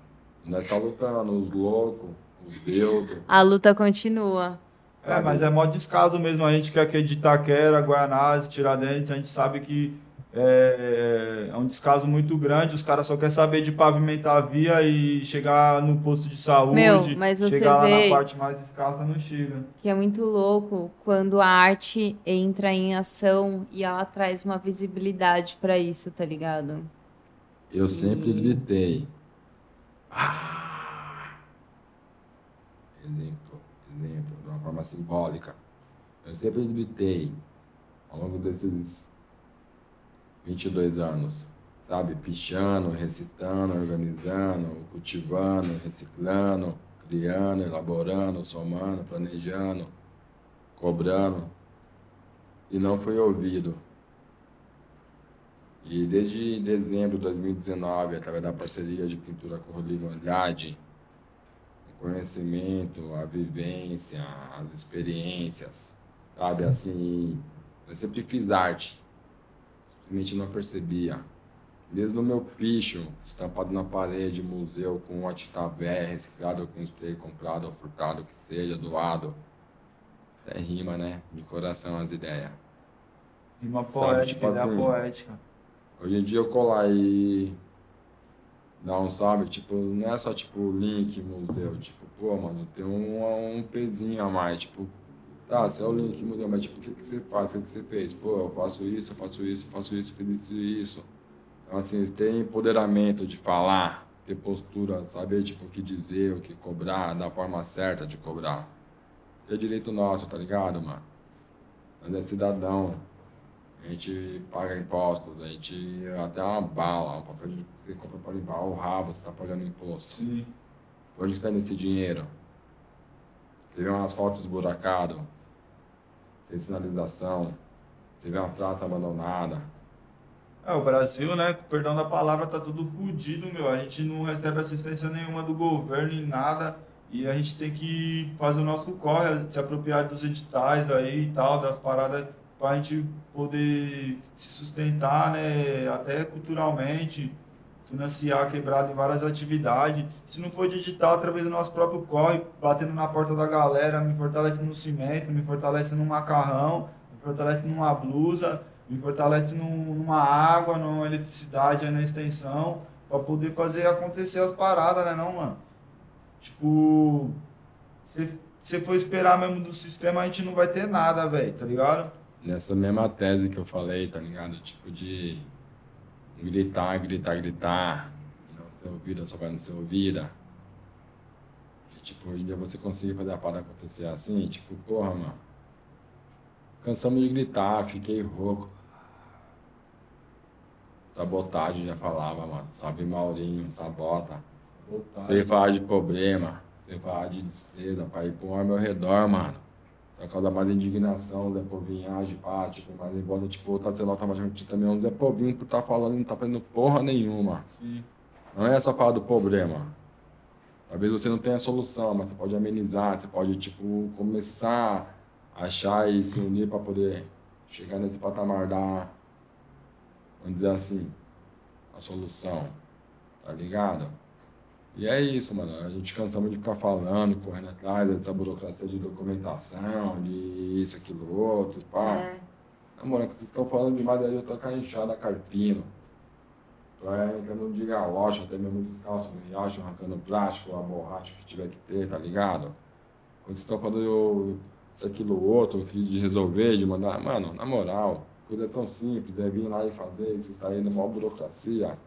Nós tá lutando, os loucos, os beltos. A luta continua. É, mas é mó descaso mesmo. A gente quer que de Itaquera, Guaianazes, Tiradentes, a gente sabe que é, é um descaso muito grande. Os caras só querem saber de pavimentar a via e chegar no posto de saúde. Meu, mas você chegar lá vê- na parte mais escassa, não chega. Que é muito louco quando a arte entra em ação e ela traz uma visibilidade pra isso, tá ligado? Eu sempre E- gritei. Ah! Exemplo, exemplo, de uma forma simbólica. Eu sempre gritei ao longo desses 22 anos, sabe? Pichando, recitando, organizando, cultivando, reciclando, criando, elaborando, somando, planejando, cobrando. E não fui ouvido. E desde dezembro de 2019, através da parceria de pintura com o Rodrigo Andrade, o conhecimento, a vivência, as experiências, sabe, assim, eu sempre fiz arte, simplesmente não percebia. Desde o meu picho, estampado na parede, museu, com um atitavé reciclado, com spray comprado ou furtado, que seja, doado. É rima, né? De coração as ideias. Rima Sabe, poética, tipo ideia assim, poética. Hoje em dia eu colar e dar um salve, tipo, não é só tipo link museu, tipo, pô, mano, tem um, um pezinho a mais, tipo, tá, você é o link museu, mas tipo, o que, que você faz? O que, que você fez? Pô, eu faço isso, eu faço isso, eu faço isso, fiz isso e isso. Então, assim, ter empoderamento de falar, ter postura, saber, tipo, o que dizer, o que cobrar, da forma certa de cobrar. É direito nosso, tá ligado, mano? Nós é cidadão, a gente paga impostos, a gente até uma bala, um papel de você compra para limpar o rabo, você está pagando imposto. Sim. Onde está nesse dinheiro? Você vê um asfalto esburacado, sem sinalização, você vê uma praça abandonada. É, o Brasil, né, com perdão da palavra, tá tudo fodido, meu. A gente não recebe assistência nenhuma do governo em nada. E a gente tem que fazer o nosso corre, se apropriar dos editais aí e tal, das paradas, pra gente poder se sustentar, né, até culturalmente, financiar a quebrada em várias atividades. Se não for digital, através do nosso próprio corre, batendo na porta da galera, me fortalece no cimento, me fortalece no macarrão, me fortalece numa blusa, me fortalece num- numa água, numa eletricidade, aí na extensão, pra poder fazer acontecer as paradas, né, não, mano? Tipo, se você for esperar mesmo do sistema, a gente não vai ter nada, velho, tá ligado? Nessa mesma tese que eu falei, tá ligado? Tipo de gritar, gritar, gritar, não ser ouvida, só vai não ser ouvida. E, tipo, hoje em dia você conseguir fazer a parada acontecer assim, tipo, porra, mano. Cansamos de gritar, fiquei rouco. Sabotagem já falava, mano. Sabe Maurinho, sabota. Você falar de problema, você falar de despesa, pra ir pro ao meu redor, mano. Só causa mais indignação, Zé Povinhagem, pá, tipo, mas em volta, tipo, tá sendo automaticamente também um Zé Povinho por tá falando não tá fazendo porra nenhuma. Sim. Não é só falar do problema. Talvez você não tenha a solução, mas você pode amenizar, você pode, tipo, começar a achar e se unir para poder chegar nesse patamar da, vamos dizer assim, a solução. Tá ligado? E é isso, mano. A gente cansamos de ficar falando, correndo atrás dessa burocracia de documentação, de isso, aquilo, outro, pá. É. Que vocês estão falando demais aí, eu tô carrinchado a carpino. Tô é, entrando de galocha, até mesmo descalço no riacho, arrancando plástico, a borracha que tiver que ter, tá ligado? Quando vocês estão falando eu, isso, aquilo, outro, fiz de resolver, de mandar. Mano, na moral, coisa tão simples, é vir lá e fazer, vocês estão aí numa burocracia.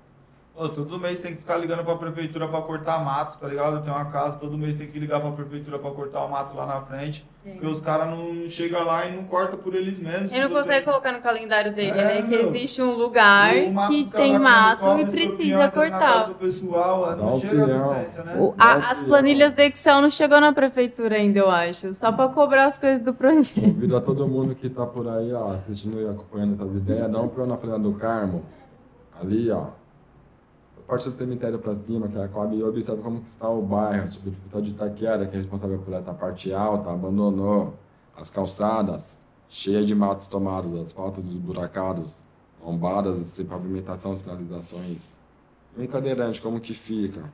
Ô, todo mês tem que ficar ligando pra prefeitura pra cortar mato, tá ligado? Eu tenho uma casa, todo mês tem que ligar pra prefeitura pra cortar o mato lá na frente. Sim. Porque os caras não chegam lá e não cortam por eles mesmos. Ele não Se você- consegue colocar no calendário dele, É, né? Que meu. existe um lugar que tem mato e precisa entra na casa cortar. do pessoal, Dá não um chega opinião. assistência, né? O- a- Não, as planilhas do Excel não chegou na prefeitura ainda, eu acho. Só pra cobrar as coisas do projeto. Convido a todo mundo que tá por aí, ó, assistindo e acompanhando essas ideias, dá um pulo na Fernanda do Carmo, ali, ó. Parte do cemitério pra cima, que é a Coab e observa como que está o bairro. Tipo, o hospital de Itaquera, que é responsável por essa parte alta, abandonou as calçadas, cheias de matos tomados, asfaltos esburacados, lombadas sem pavimentação, sinalizações. E um cadeirante, como que fica?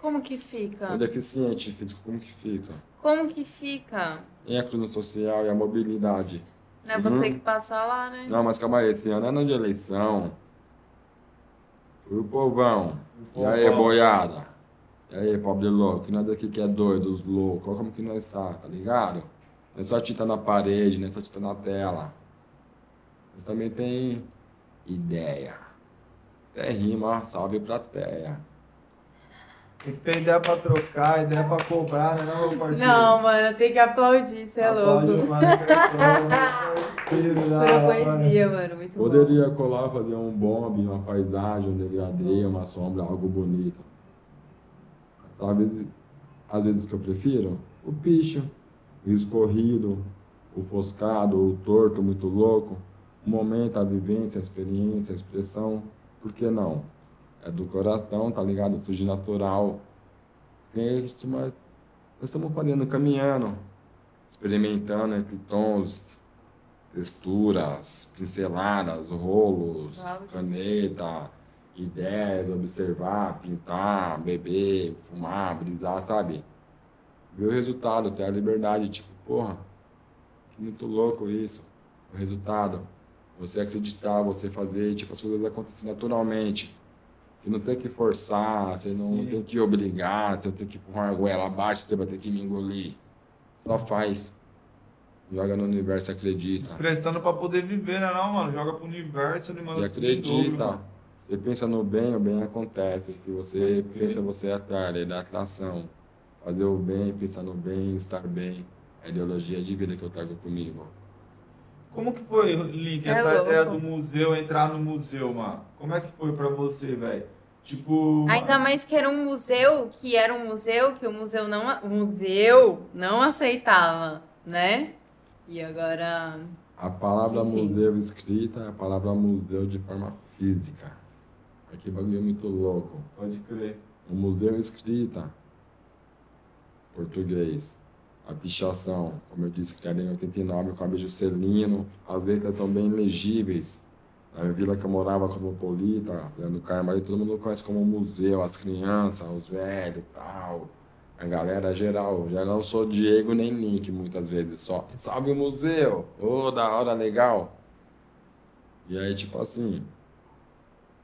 Como que fica? O deficiente físico, como que fica? Como que fica? E a inclusão social e a mobilidade? Não é Uhum. você que passa lá, né? Não, mas calma aí, esse ano é ano de eleição. O povão. O E aí, boiada? E aí, pobre louco? Que nós daqui que é doido, os loucos. Olha como que nós tá, tá ligado? Não é só tinta na parede, não é só tinta na tela. Mas também tem ideia. Até rima, salve pra teia. Tem que ter ideia pra trocar, ideia pra cobrar, né, não, meu parceiro? Não, mano, tem que aplaudir, você é Aplaude louco. é Pura hora. poesia, mano, muito bom. Poderia colar, fazer um bombe, uma paisagem, um degradê, uma sombra, algo bonito. Sabe, às vezes que eu prefiro? O picho, o escorrido, o foscado, o torto, muito louco. O momento, a vivência, a experiência, a expressão. Por que não? É do coração, tá ligado? Surge natural. E isso, mas nós estamos fazendo, caminhando, experimentando entre tons, texturas, pinceladas, rolos, Claro caneta, ideias, observar, pintar, beber, fumar, brisar, sabe? Ver o resultado, ter a liberdade, tipo, porra, que muito louco isso. O resultado. Você acreditar, você fazer, tipo, as coisas acontecerem naturalmente. Você não tem que forçar, você não Sim. tem que obrigar, você não tem que empurrar a goela abaixo, você vai ter que me engolir. Só faz. Joga no universo, Se acredita. expressando pra poder viver, né, não, mano? Joga pro universo, ele manda E dobro, acredita. mano. Você pensa no bem, o bem acontece. Que você pensa, você atrai, lei da atração. Fazer o bem, pensar no bem, estar bem. É a ideologia de vida que eu trago comigo. Como que foi, Link, é essa ideia do museu, entrar no museu, mano? Como é que foi pra você, velho? Tipo... Ainda mais que era um museu, que era um museu que o museu não, o museu não aceitava, né? E agora A palavra Enfim. museu escrita é a palavra museu de forma física. Aqui bagulho é muito louco. Pode crer. O museu escrita, português. A pichação, como eu disse, criada em 89 com a Juscelino. As letras são bem legíveis. Na vila que eu morava, Cosmopolita, Leandro Carmo, ali todo mundo conhece como museu, as crianças, os velhos tal. A galera geral. Já não sou Diego nem Link muitas vezes, só salve o museu! Ô, da hora, legal! E aí, tipo assim,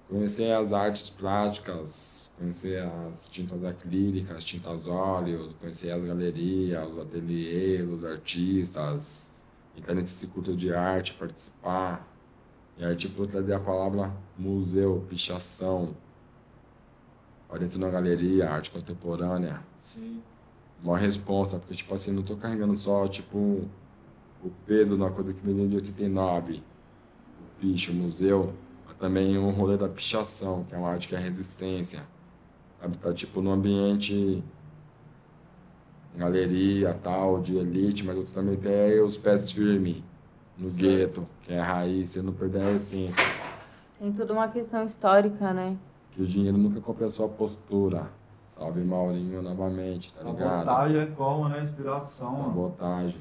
conhecer as artes plásticas, conhecer as tintas acrílicas, tintas óleos, conhecer as galerias, os ateliês, os artistas, entrar nesse circuito de arte, participar. E aí, tipo, trazer a palavra museu, pichação, para dentro da galeria, arte contemporânea. Sim. Uma responsa, porque, tipo assim, não tô carregando só, tipo, o peso da coisa que veio de 89, o picho, o museu, mas também o rolê da pichação, que é uma arte que é resistência. Sabe? Tá, tipo, no ambiente galeria, tal, de elite, mas você também tem os pés firmes no Certo. gueto, que é a raiz, você não perder a essência. tem tudo uma questão histórica, né? Que o dinheiro nunca compra a sua postura. Salve Maurinho novamente, tá ligado? Sabotagem é como, né? Inspiração, mano. Sabotagem.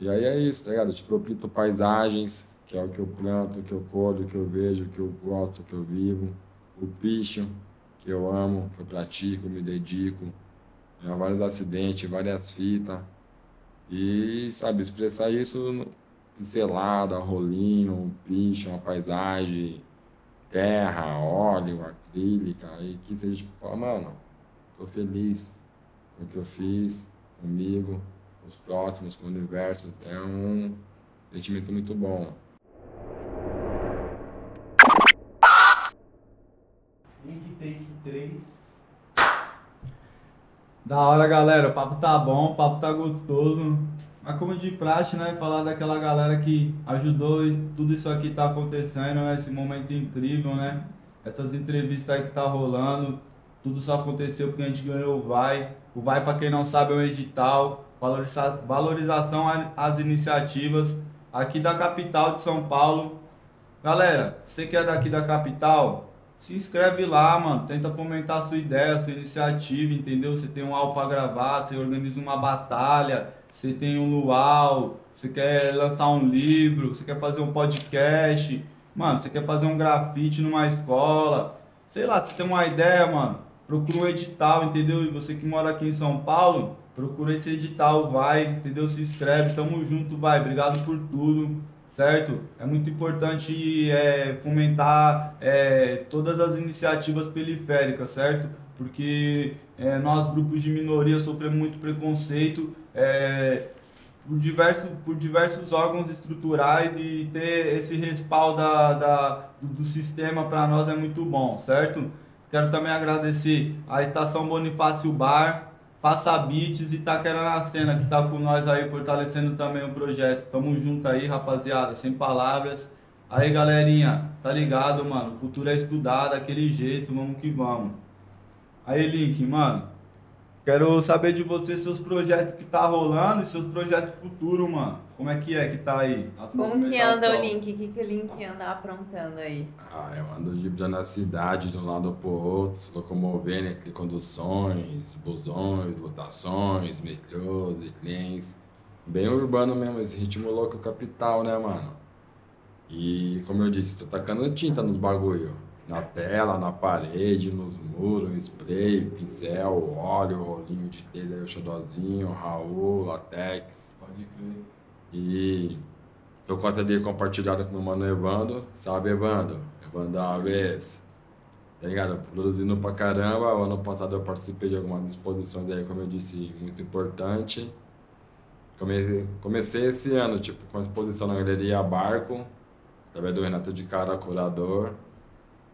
E aí é isso, tá ligado? Tipo, eu pinto paisagens, que é o que eu planto, que eu colho, que eu vejo, que eu gosto, que eu vivo. O picho, que eu amo, que eu pratico, me dedico. Já vários acidentes, várias fitas. E, sabe, expressar isso pincelada, rolinho, picho, uma paisagem, terra, óleo, acrílica. E que seja, tipo, mano, tô feliz com o que eu fiz, comigo, com os próximos, com o universo. É um sentimento muito bom. Link Take 3. Da hora, galera. O papo tá bom, o papo tá gostoso. Mas como de praxe, né? Falar daquela galera que ajudou e tudo isso aqui tá acontecendo, né? Esse momento incrível, né? Essas entrevistas aí que tá rolando. Tudo só aconteceu porque a gente ganhou o Vai. O Vai, para quem não sabe, é um edital. Valoriza valorização às iniciativas aqui da capital de São Paulo. Galera, você que é daqui da capital, se inscreve lá, mano. Tenta fomentar a sua ideia, a sua iniciativa, entendeu? Você tem um álbum para gravar, você organiza uma batalha, você tem um luau, você quer lançar um livro, você quer fazer um podcast, mano, você quer fazer um grafite numa escola. Sei lá, você tem uma ideia, mano. Procura um edital, entendeu? E você que mora aqui em São Paulo, procura esse edital, vai, entendeu? Se inscreve, tamo junto, vai. Obrigado por tudo certo? É muito importante é, fomentar é, todas as iniciativas periféricas, certo? Porque é, nós, grupos de minoria, sofremos muito preconceito é, por, diversos, por diversos órgãos estruturais e ter esse respaldo da, da do, sistema para nós é muito bom, certo? Quero também agradecer a Estação Bonifácio Bar, Passa Beats e Taquera na Cena, que tá com nós aí, fortalecendo também o projeto. Tamo junto aí, rapaziada, sem palavras. Aí, galerinha, tá ligado, mano? Futuro é estudar daquele jeito, vamos que vamos. Aí, Link, mano, quero saber de você seus projetos que tá rolando e seus projetos futuros, mano. Como é que é que tá aí? Como que anda o Link? O que, que o Link anda aprontando aí? Ah, eu ando de na cidade, de um lado pro outro, se locomovendo entre conduções, busões, lotações, metrôs e trens. Bem urbano mesmo, esse ritmo louco capital, né, mano? E, como eu disse, tô tacando tinta nos bagulho. Na tela, na parede, nos muros, spray, pincel, óleo, rolinho de telha, xodózinho, Raul, latex. Pode crer. E tô com a ateliê compartilhada com o mano Evando. Sabe, Evando? Evando Alves. Tá ligado? Produzindo pra caramba. O ano passado eu participei de algumas exposições aí, como eu disse, muito importante. Comecei, comecei esse ano, tipo, com a exposição na Galeria Barco, através do Renato de Cara, curador.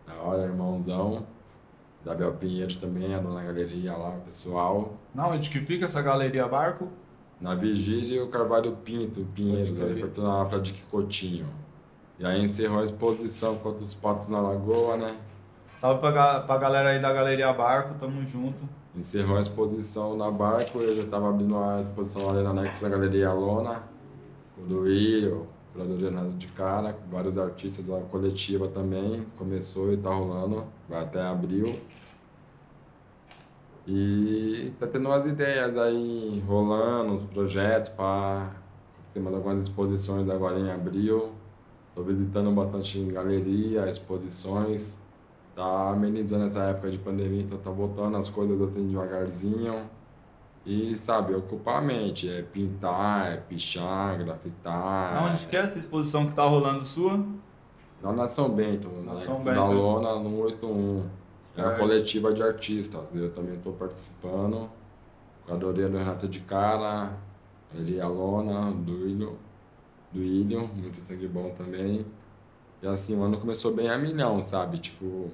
Da hora, irmãozão. Da Bel Pinheiro também, ando na galeria lá, pessoal. Na onde que fica essa Galeria Barco? Na Vigília, o Carvalho Pinto, perto da Praia de Quicotinho. E aí encerrou a exposição com os patos na Lagoa, né? Salve pra, pra galera aí da Galeria Barco, tamo junto. Encerrou a exposição na Barco, eu já tava abrindo a exposição ali na Anexo da Galeria Lona, o do Ilho, curador Renato de Cara, vários artistas da coletiva também. Começou e tá rolando, vai até abril. E tá tendo umas ideias aí rolando, os projetos para ter mais algumas exposições agora em abril. Tô visitando bastante galeria, exposições. Tá amenizando essa época de pandemia, então tá voltando as coisas assim devagarzinho. E, sabe, ocupar a mente, é pintar, é pichar, grafitar. Onde que é essa exposição que tá rolando sua? Na Nação Bento, na, São Bento. na Lona, no 81. É uma coletiva de artistas, eu também estou participando. Curadoria do Renato de Cara, ele a Lona, do Ilho, do Ilho, muito sangue bom também. E assim, o ano começou bem a milhão, sabe? Tipo,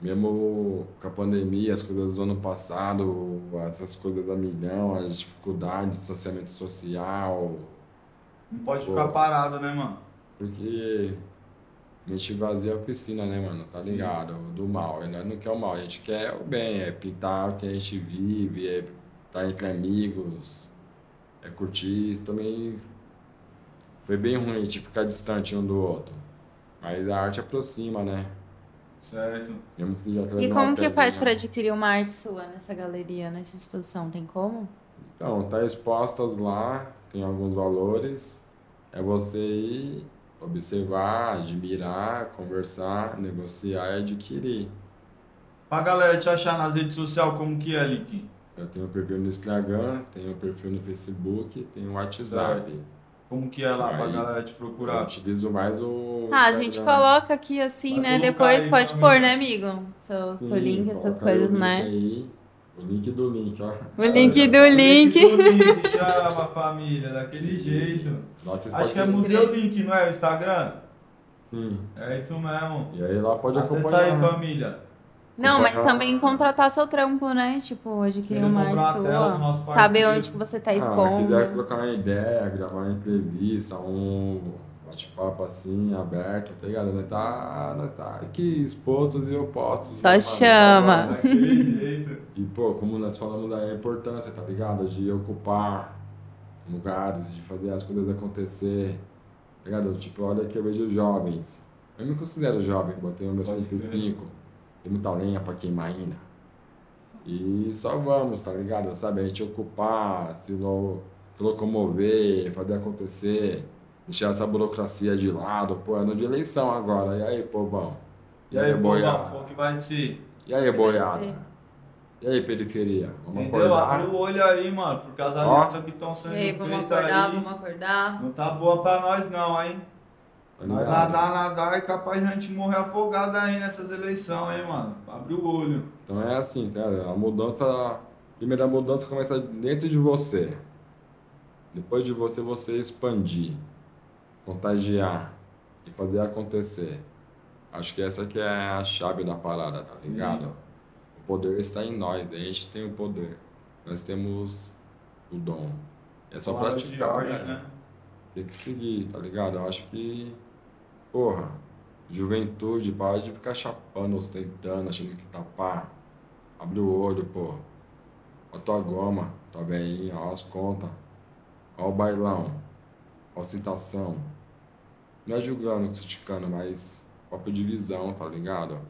mesmo com a pandemia, as coisas do ano passado, essas coisas da milhão, as dificuldades, distanciamento social. Não pode pô, ficar parado, né, mano? Porque mente vazia é a piscina, né, mano? Tá ligado? Sim. Do mal. E nós não quer o mal, a gente quer o bem, é pintar o que a gente vive, é estar tá entre amigos, é curtir. Isso também foi bem ruim a gente ficar distante um do outro. Mas a arte aproxima, né? Certo. e como que faz para adquirir uma arte sua nessa galeria, nessa exposição? Tem como? Então, tá expostas lá, tem alguns valores. É você ir observar, admirar, conversar, negociar e adquirir. Pra galera te achar nas redes sociais, como que é, Link? Eu tenho um perfil no Instagram, tenho um perfil no Facebook, tenho um WhatsApp. Certo. Como que é lá Mas pra galera te procurar? Eu utilizo mais o. Ah, a gente coloca aqui assim, né? Depois aí, pode pôr, né, amigo? Seu, Sim, seu link, essas coisas, né? Aí. O link do link, ó. O link do link. O link do link, chama família, daquele jeito. Nossa, Acho que é Museu Link, não é o Instagram? Sim. É isso mesmo. E aí lá pode Acessa acompanhar. aí, família. Não, mas também contratar seu trampo, né? Tipo, adquirir Querer uma comprar arte a tela do nosso sua. Saber onde que você tá Ah, expondo. quiser trocar uma ideia, gravar uma entrevista, um bate-papo assim, aberto, tá ligado? Nós tá, nós tá aqui expostos e opostos. Só né, chama. Jeito. E, pô, como nós falamos da importância, tá ligado? De ocupar lugares, de fazer as coisas acontecer, tá ligado? Tipo, olha que eu vejo jovens. Eu me considero jovem, botei meus Pode 35, tem muita lenha pra queimar ainda. E só vamos, tá ligado? Sabe, a gente ocupar, se, lo, se locomover, fazer acontecer, deixar essa burocracia de lado, pô, ano de eleição agora, e aí, povão? E aí, boiada? Qual que vai ser? E aí, Vai boiada? E aí, periferia? Vamos Entendeu? acordar? Abre o olho aí, mano, por causa das Ó. alianças que estão E sendo aí, vamos feitas acordar, aí. vamos acordar. Não tá boa pra nós não, hein? Tá Nós nadar, nadar é capaz de a gente morrer afogado aí nessas eleições, hein, mano? Abre o olho. Então é assim, tá? A mudança, a primeira mudança começa dentro de você. Depois de você, você expandir, contagiar e fazer acontecer. Acho que essa que é a chave da parada, tá ligado? O poder está em nós, a gente tem o poder. Nós temos o dom. É só de praticar, ordem, né? Tem que seguir, tá ligado? Eu acho que, porra, juventude, para de ficar chapando, ostentando, achando que tá pá. Abre o olho, pô. Ó tua goma, tua veinha, ó as contas. Ó o bailão. Ó a ostentação. Não é julgando, criticando, mas papo de visão, tá ligado?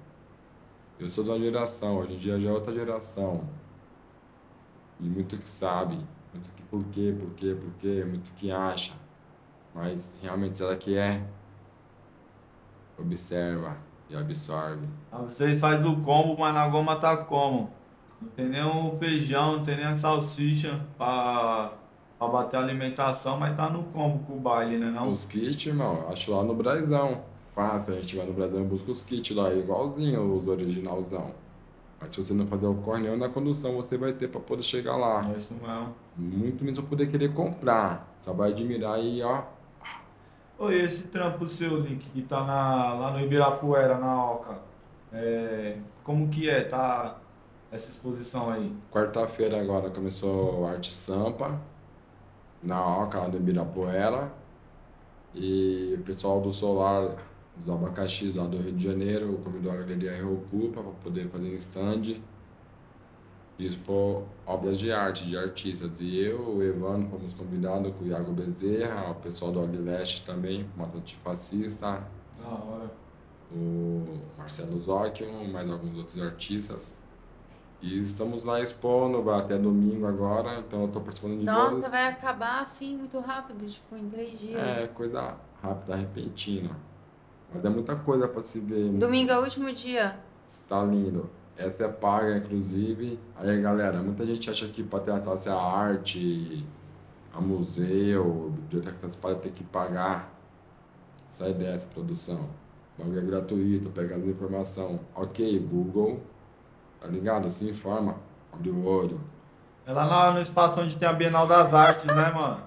Eu sou de uma geração, hoje em dia já é outra geração. E muito que sabe, muito que por quê, por quê, por quê, muito que acha. Mas realmente será que é? Observa e absorve. Ah, Vocês fazem o combo, mas na goma tá como? Não tem nem o feijão, não tem nem a salsicha pra, pra bater a alimentação, mas tá no combo com o baile, né não? Os kits, irmão, acho lá no Braizão. Fácil, a gente vai no Braizão e busca os kits lá, igualzinho os originalzão. Mas se você não fazer o corre, nem na condução você vai ter pra poder chegar lá. É isso mesmo. Muito menos pra poder querer comprar. Só vai admirar e ó. Oi, esse trampo seu, Link, que tá na, lá no Ibirapuera, na Oca, é, como que é, tá essa exposição aí? Quarta-feira agora começou Arte Sampa, na Oca, lá do Ibirapuera. E o pessoal do Solar, os abacaxis lá do Rio de Janeiro, convidou a galeria Reocupa para poder fazer um stand e expor obras de arte, de artistas. E eu, o Evandro, fomos convidados com o Iago Bezerra, o pessoal do Leste também, Mata Antifascista, Da hora. o Marcelo Zocchio, mais alguns outros artistas. E estamos lá expondo, até domingo agora, então eu estou participando de Nossa, vários- vai acabar assim muito rápido, tipo, em três dias. É, coisa rápida, repentina. Mas é muita coisa para se ver. Domingo é o último dia. Está lindo. Essa é paga, inclusive. Aí, galera, muita gente acha que para ter acesso à arte, a museu, biblioteca antecipada, tem que pagar. Sai dessa produção. O bagulho é gratuito, pega as informação. Ok, Google, tá ligado? Se informa, abre o olho. É lá na- no espaço onde tem a Bienal das Artes, né, mano?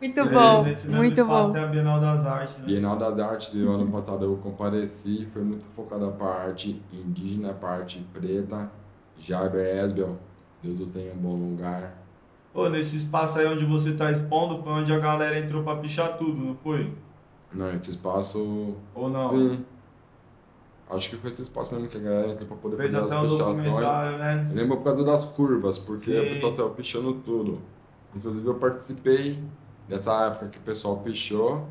Muito bom, nesse mesmo muito espaço bom. tem a Bienal das Artes, né? Bienal das Artes do ano passado eu compareci, foi muito focada para a arte indígena, para a arte preta. Jarber Esbel, Deus o tenha um bom lugar. Pô, nesse espaço aí onde você tá expondo, foi onde a galera entrou pra pichar tudo, não foi? Não, esse espaço. Ou não? Sim. Acho que foi esse espaço mesmo que a galera entrou para poder Fez fazer até as documentário, né? Eu lembro por causa das curvas, porque Sim. o pessoal estava pichando tudo. Inclusive eu participei dessa época que o pessoal pichou.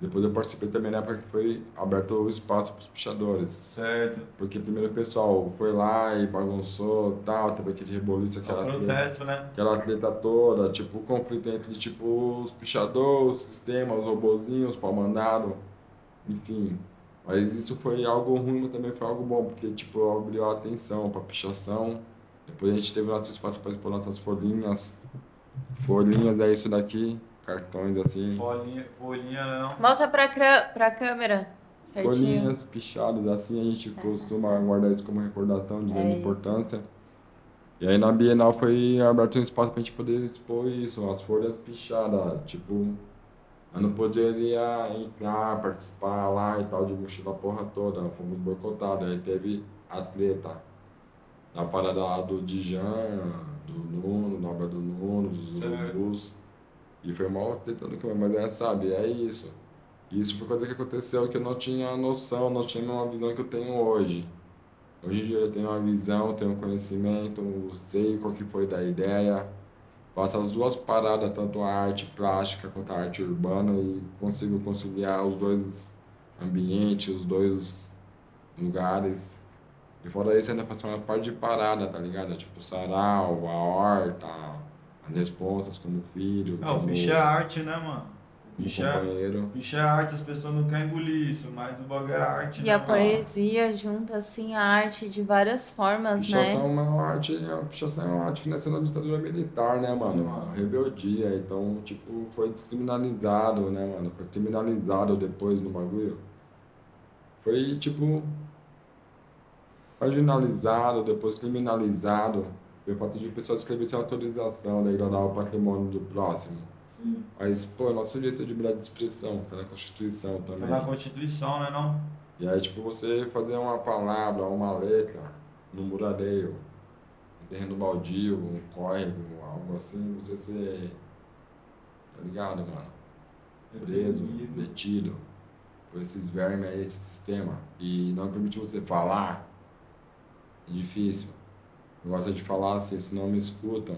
Depois eu participei também na época que foi aberto o espaço para os pichadores. Certo. Porque primeiro o pessoal foi lá e bagunçou tal, teve aquele reboliço, aquela, protesto, né? aquela treta toda, tipo, o conflito entre tipo, os pichadores, o sistema, os robozinhos, os pau mandado, enfim. Mas isso foi algo ruim, mas também foi algo bom, porque tipo, abriu a atenção para pichação. Depois a gente teve nosso espaço para expor nossas folhinhas. Folhinhas é isso daqui, cartões assim. Folhinha, folhinha, né? Não? Mostra pra, pra câmera. Certinho. Folhinhas pichadas, assim a gente costuma guardar isso como recordação de É grande isso. importância. E aí na Bienal foi aberto um espaço pra gente poder expor isso, as folhas pichadas, tipo, eu não poderia entrar, participar lá e tal, de mochila porra toda, fomos boicotados, aí teve a treta. na parada lá do Dijan, do Nuno, na obra do Nuno, dos. Urubus. E foi mal tentando que mas é, sabe, é isso. Isso por coisa que aconteceu que eu não tinha noção, não tinha uma visão que eu tenho hoje. Hoje em dia eu tenho uma visão, tenho um conhecimento, sei qual que foi da ideia. Faço as duas paradas, tanto a arte plástica quanto a arte urbana, e consigo conciliar os dois ambientes, os dois lugares. E fora isso, ainda faço uma parte de parada, tá ligado? Tipo, o sarau, a horta, as responsas como filho, o como, bicho é arte, né, mano? Bicho é, companheiro. bicho é arte, as pessoas não querem engolir isso, mas o bagulho é arte, E né, a mano? poesia junta, assim, a arte de várias formas, Pichação é né? uma arte, é uma pichação é uma arte que nasceu na ditadura militar, né, mano? Uma rebeldia, então, tipo, foi descriminalizado, né, mano? Foi criminalizado depois no bagulho. Foi, tipo, marginalizado, depois criminalizado, pelo fato de pessoas escrever sem autorização, degradar o patrimônio do próximo. Sim. Mas, pô, é nosso direito de liberdade de expressão, tá na Constituição Tá também. na Constituição, né, não? E aí, tipo, você fazer uma palavra, uma letra, num murareio, um terreno baldio, um córrego, algo assim, você ser, tá ligado, mano? Preso, detido por esses vermes aí, esse sistema. E não permite você falar, é difícil. Eu gosto de falar assim, se não me escutam,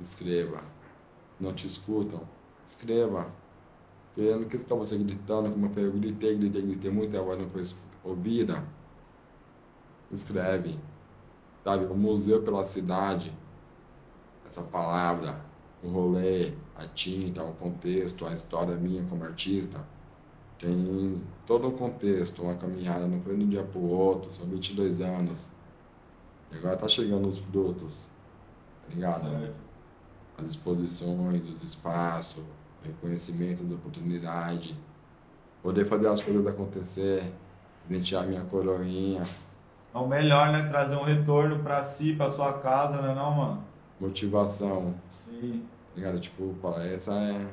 escreva. Não te escutam, escreva. Querendo que está você gritando, como eu gritei, gritei, gritei muito, a voz não foi ouvida. Escreve. Sabe, o museu pela cidade, essa palavra, o rolê, a tinta, o contexto, a história minha como artista, tem todo um contexto, uma caminhada, não foi de um dia para o outro, são 22 anos. E agora tá chegando os frutos, tá ligado? Certo. As exposições, os espaços, o reconhecimento da oportunidade, poder fazer as coisas acontecer, presentear minha coroinha, É o melhor, né? Trazer um retorno pra si, pra sua casa, né, não, mano? motivação, Sim. ligado? Tipo, essa é,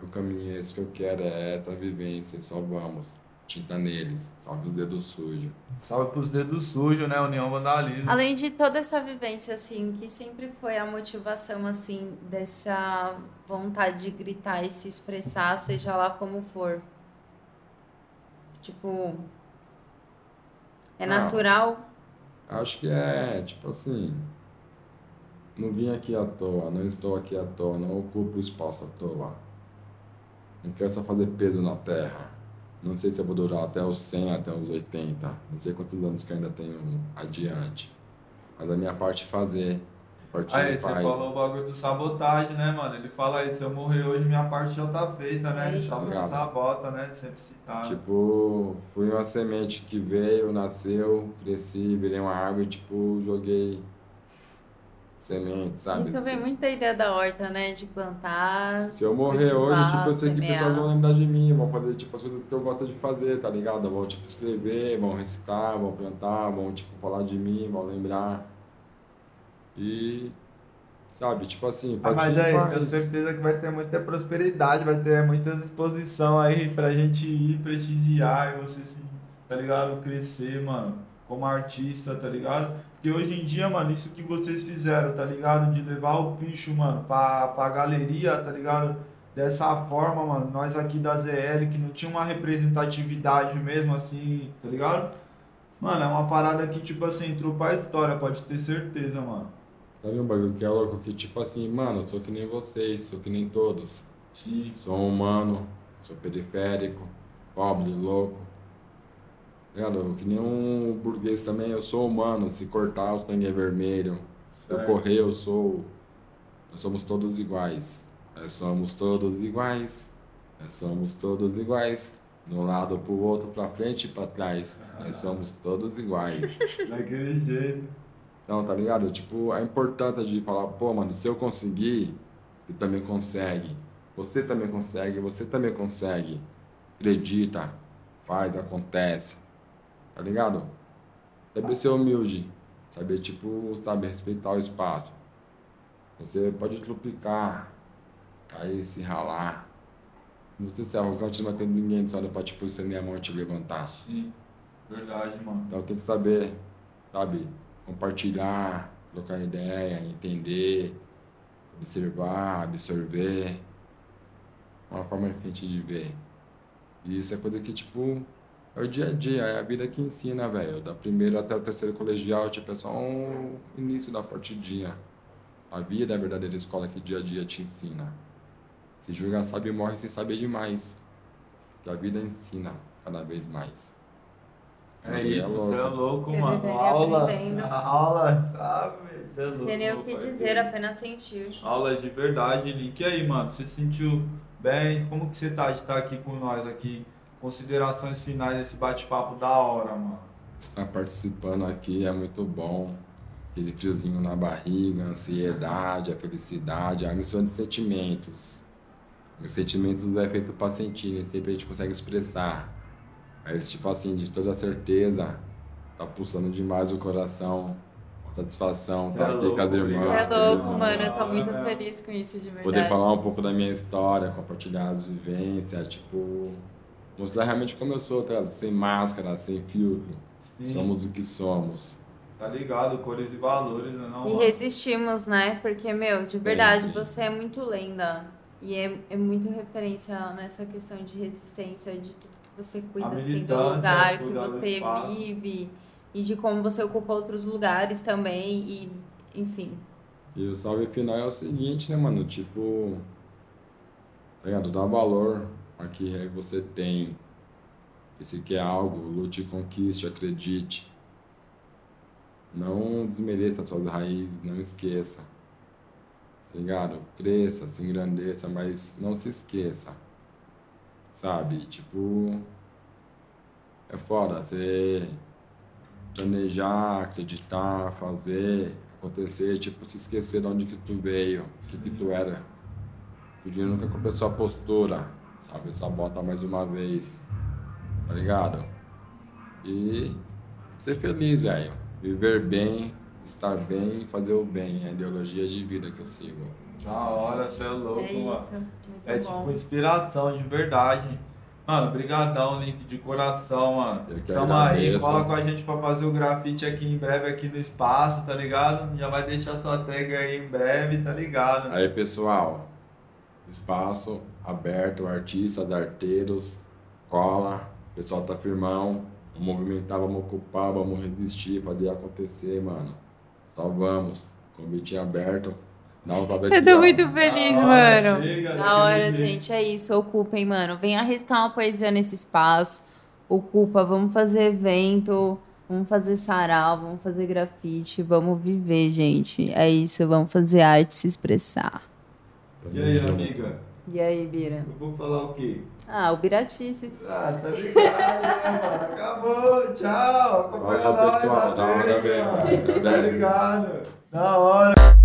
é o caminho, é isso que eu quero, é essa vivência, só vamos. Tinta neles, salve os dedos sujos. Salve pros dedos sujos, né? União Vandalismo. Além de toda essa vivência, assim, que sempre foi a motivação, assim, dessa vontade de gritar e se expressar, seja lá como for. Tipo, é Ah. natural. Acho que é, tipo assim, não vim aqui à toa, não estou aqui à toa, não ocupo espaço à toa. Não quero só fazer peso na terra. Não sei se eu vou durar até os 100, até os 80. Não sei quantos anos que eu ainda tenho adiante. Mas a minha parte é fazer. A parte Aí, você país. falou o bagulho do sabotagem, né, mano? Ele fala aí, se eu morrer hoje, minha parte já tá feita, né? É Ele sabota, né? Sempre citado. Tipo, fui uma semente que veio, nasceu, cresci, virei uma árvore, tipo, joguei semente, sabe? Isso vem muito da ideia da horta, né? De plantar. Se eu morrer hoje, tipo, eu sei que pessoas vão lembrar de mim, vão fazer tipo as coisas que eu gosto de fazer, tá ligado? Vão tipo escrever, vão recitar, vão plantar, vão tipo falar de mim, vão lembrar. E sabe, tipo assim, Ah, mas aí, tenho certeza que vai ter muita prosperidade, vai ter muita exposição aí pra gente ir prestigiar e você se, tá ligado? Crescer, mano, como artista, tá ligado? Porque hoje em dia, mano, isso que vocês fizeram, tá ligado? De levar o bicho, mano, pra, pra galeria, tá ligado? Dessa forma, mano, nós aqui da ZL, que não tinha uma representatividade mesmo, assim, tá ligado? Mano, é uma parada que, tipo assim, entrou pra história, pode ter certeza, mano. Sabe um bagulho que é louco? Que tipo assim, mano, eu sou que nem vocês, sou que nem todos. Sim. Sou humano, sou periférico, pobre, louco. Ligado? Que nem um burguês também, eu sou humano, se cortar o sangue é vermelho. Se eu correr, eu sou. Nós somos todos iguais. Nós somos todos iguais. Nós somos todos iguais. De um lado pro outro, pra frente e pra trás. Nós somos todos iguais. Daquele jeito. Então, tá ligado? Tipo, a importância de falar, pô, mano, se eu conseguir, você também consegue. Você também consegue, você também consegue. Acredita, faz, acontece. Tá ligado? Saber ser humilde. Saber, tipo, saber respeitar o espaço. Você pode trupicar, cair, se ralar. Não sei se é arrogante, não vai ter ninguém que só olha pra, tipo, estender a mão te levantar. Sim. Verdade, mano. Então tem que saber sabe, compartilhar, trocar ideia, entender, observar, absorver. Uma forma diferente de ver. E isso é coisa que, tipo, é o dia a dia, é a vida que ensina, velho. Da primeira até o terceiro colegial, tipo, é só um início da partidinha. A vida é a verdadeira escola que dia a dia te ensina. Se julga sabe, morre sem saber demais. Que a vida ensina cada vez mais. É isso, louco. você é louco, mano. Aula, aula, sabe? Você é louco. Sem nem o que dizer, apenas sentir. Aula de verdade, Link. E aí, mano, você se sentiu bem? Como que você tá de estar aqui com nós aqui? Considerações finais desse bate-papo da hora, mano. Estar participando aqui é muito bom. Aquele friozinho na barriga, a ansiedade, a felicidade, a mistura de sentimentos. Os sentimentos é feito para sentir, nem sempre a gente consegue expressar. Mas, tipo assim, de toda certeza, tá pulsando demais o coração. Satisfação estar é aqui louco, com as irmãs. Você é louco, mano. Eu tô muito É. feliz com isso, de verdade. Poder falar um pouco da minha história, compartilhar as vivências, tipo, mostrar realmente como eu sou, tá? sem máscara, sem filtro. Sim, Somos o que somos. tá ligado? Cores e valores, né? Não, E mano? resistimos, né? Porque, meu, de Sempre. verdade, você é muito lenda. E é, é muito referência nessa questão de resistência, de tudo que você cuida, assim, do militância, lugar que você vive. E de como você ocupa outros lugares também. E, enfim. E o salve final é o seguinte, né, mano? Tipo, tá ligado? Dá valor a que você tem. E se quer algo, lute e conquiste, acredite. Não desmereça suas raízes, não esqueça. Tá ligado? Cresça, se engrandeça, mas não se esqueça. Sabe? Tipo, é foda você planejar, acreditar, fazer acontecer, tipo, se esquecer de onde que tu veio, o que, que tu era. O dinheiro nunca comprou sua postura, sabe? Sabota mais uma vez, tá ligado? E ser feliz, velho. Viver bem, estar bem e fazer o bem. É a ideologia de vida que eu sigo. Da hora, você é louco, é mano. isso. Muito É bom. tipo inspiração de verdade. Mano, brigadão, Link, de coração, mano. Eu que Tamo aí, agradeço. cola com a gente pra fazer o grafite aqui em breve aqui no espaço, tá ligado? Já vai deixar sua tag aí em breve, tá ligado? Aí, pessoal, espaço aberto, artistas, arteiros, cola, o pessoal tá firmão, vamos movimentar, vamos ocupar, vamos resistir, fazer acontecer, mano. Só vamos, convite aberto, dá um Eu tô muito feliz, Da hora, mano. chega, Da hora, jeito. gente. É isso. Ocupem, mano. Venha arriscar uma poesia nesse espaço. Ocupa. Vamos fazer evento. Vamos fazer sarau. Vamos fazer grafite. Vamos viver, gente. É isso. Vamos fazer arte se expressar. E aí, amiga? E aí, Bira? Eu vou falar o quê? Ah, o Biratices. Ah, tá ligado, né, mano? Acabou, tchau. Acompanha Olha, nós, pessoal, da hora mesmo. Tá ligado? Da hora.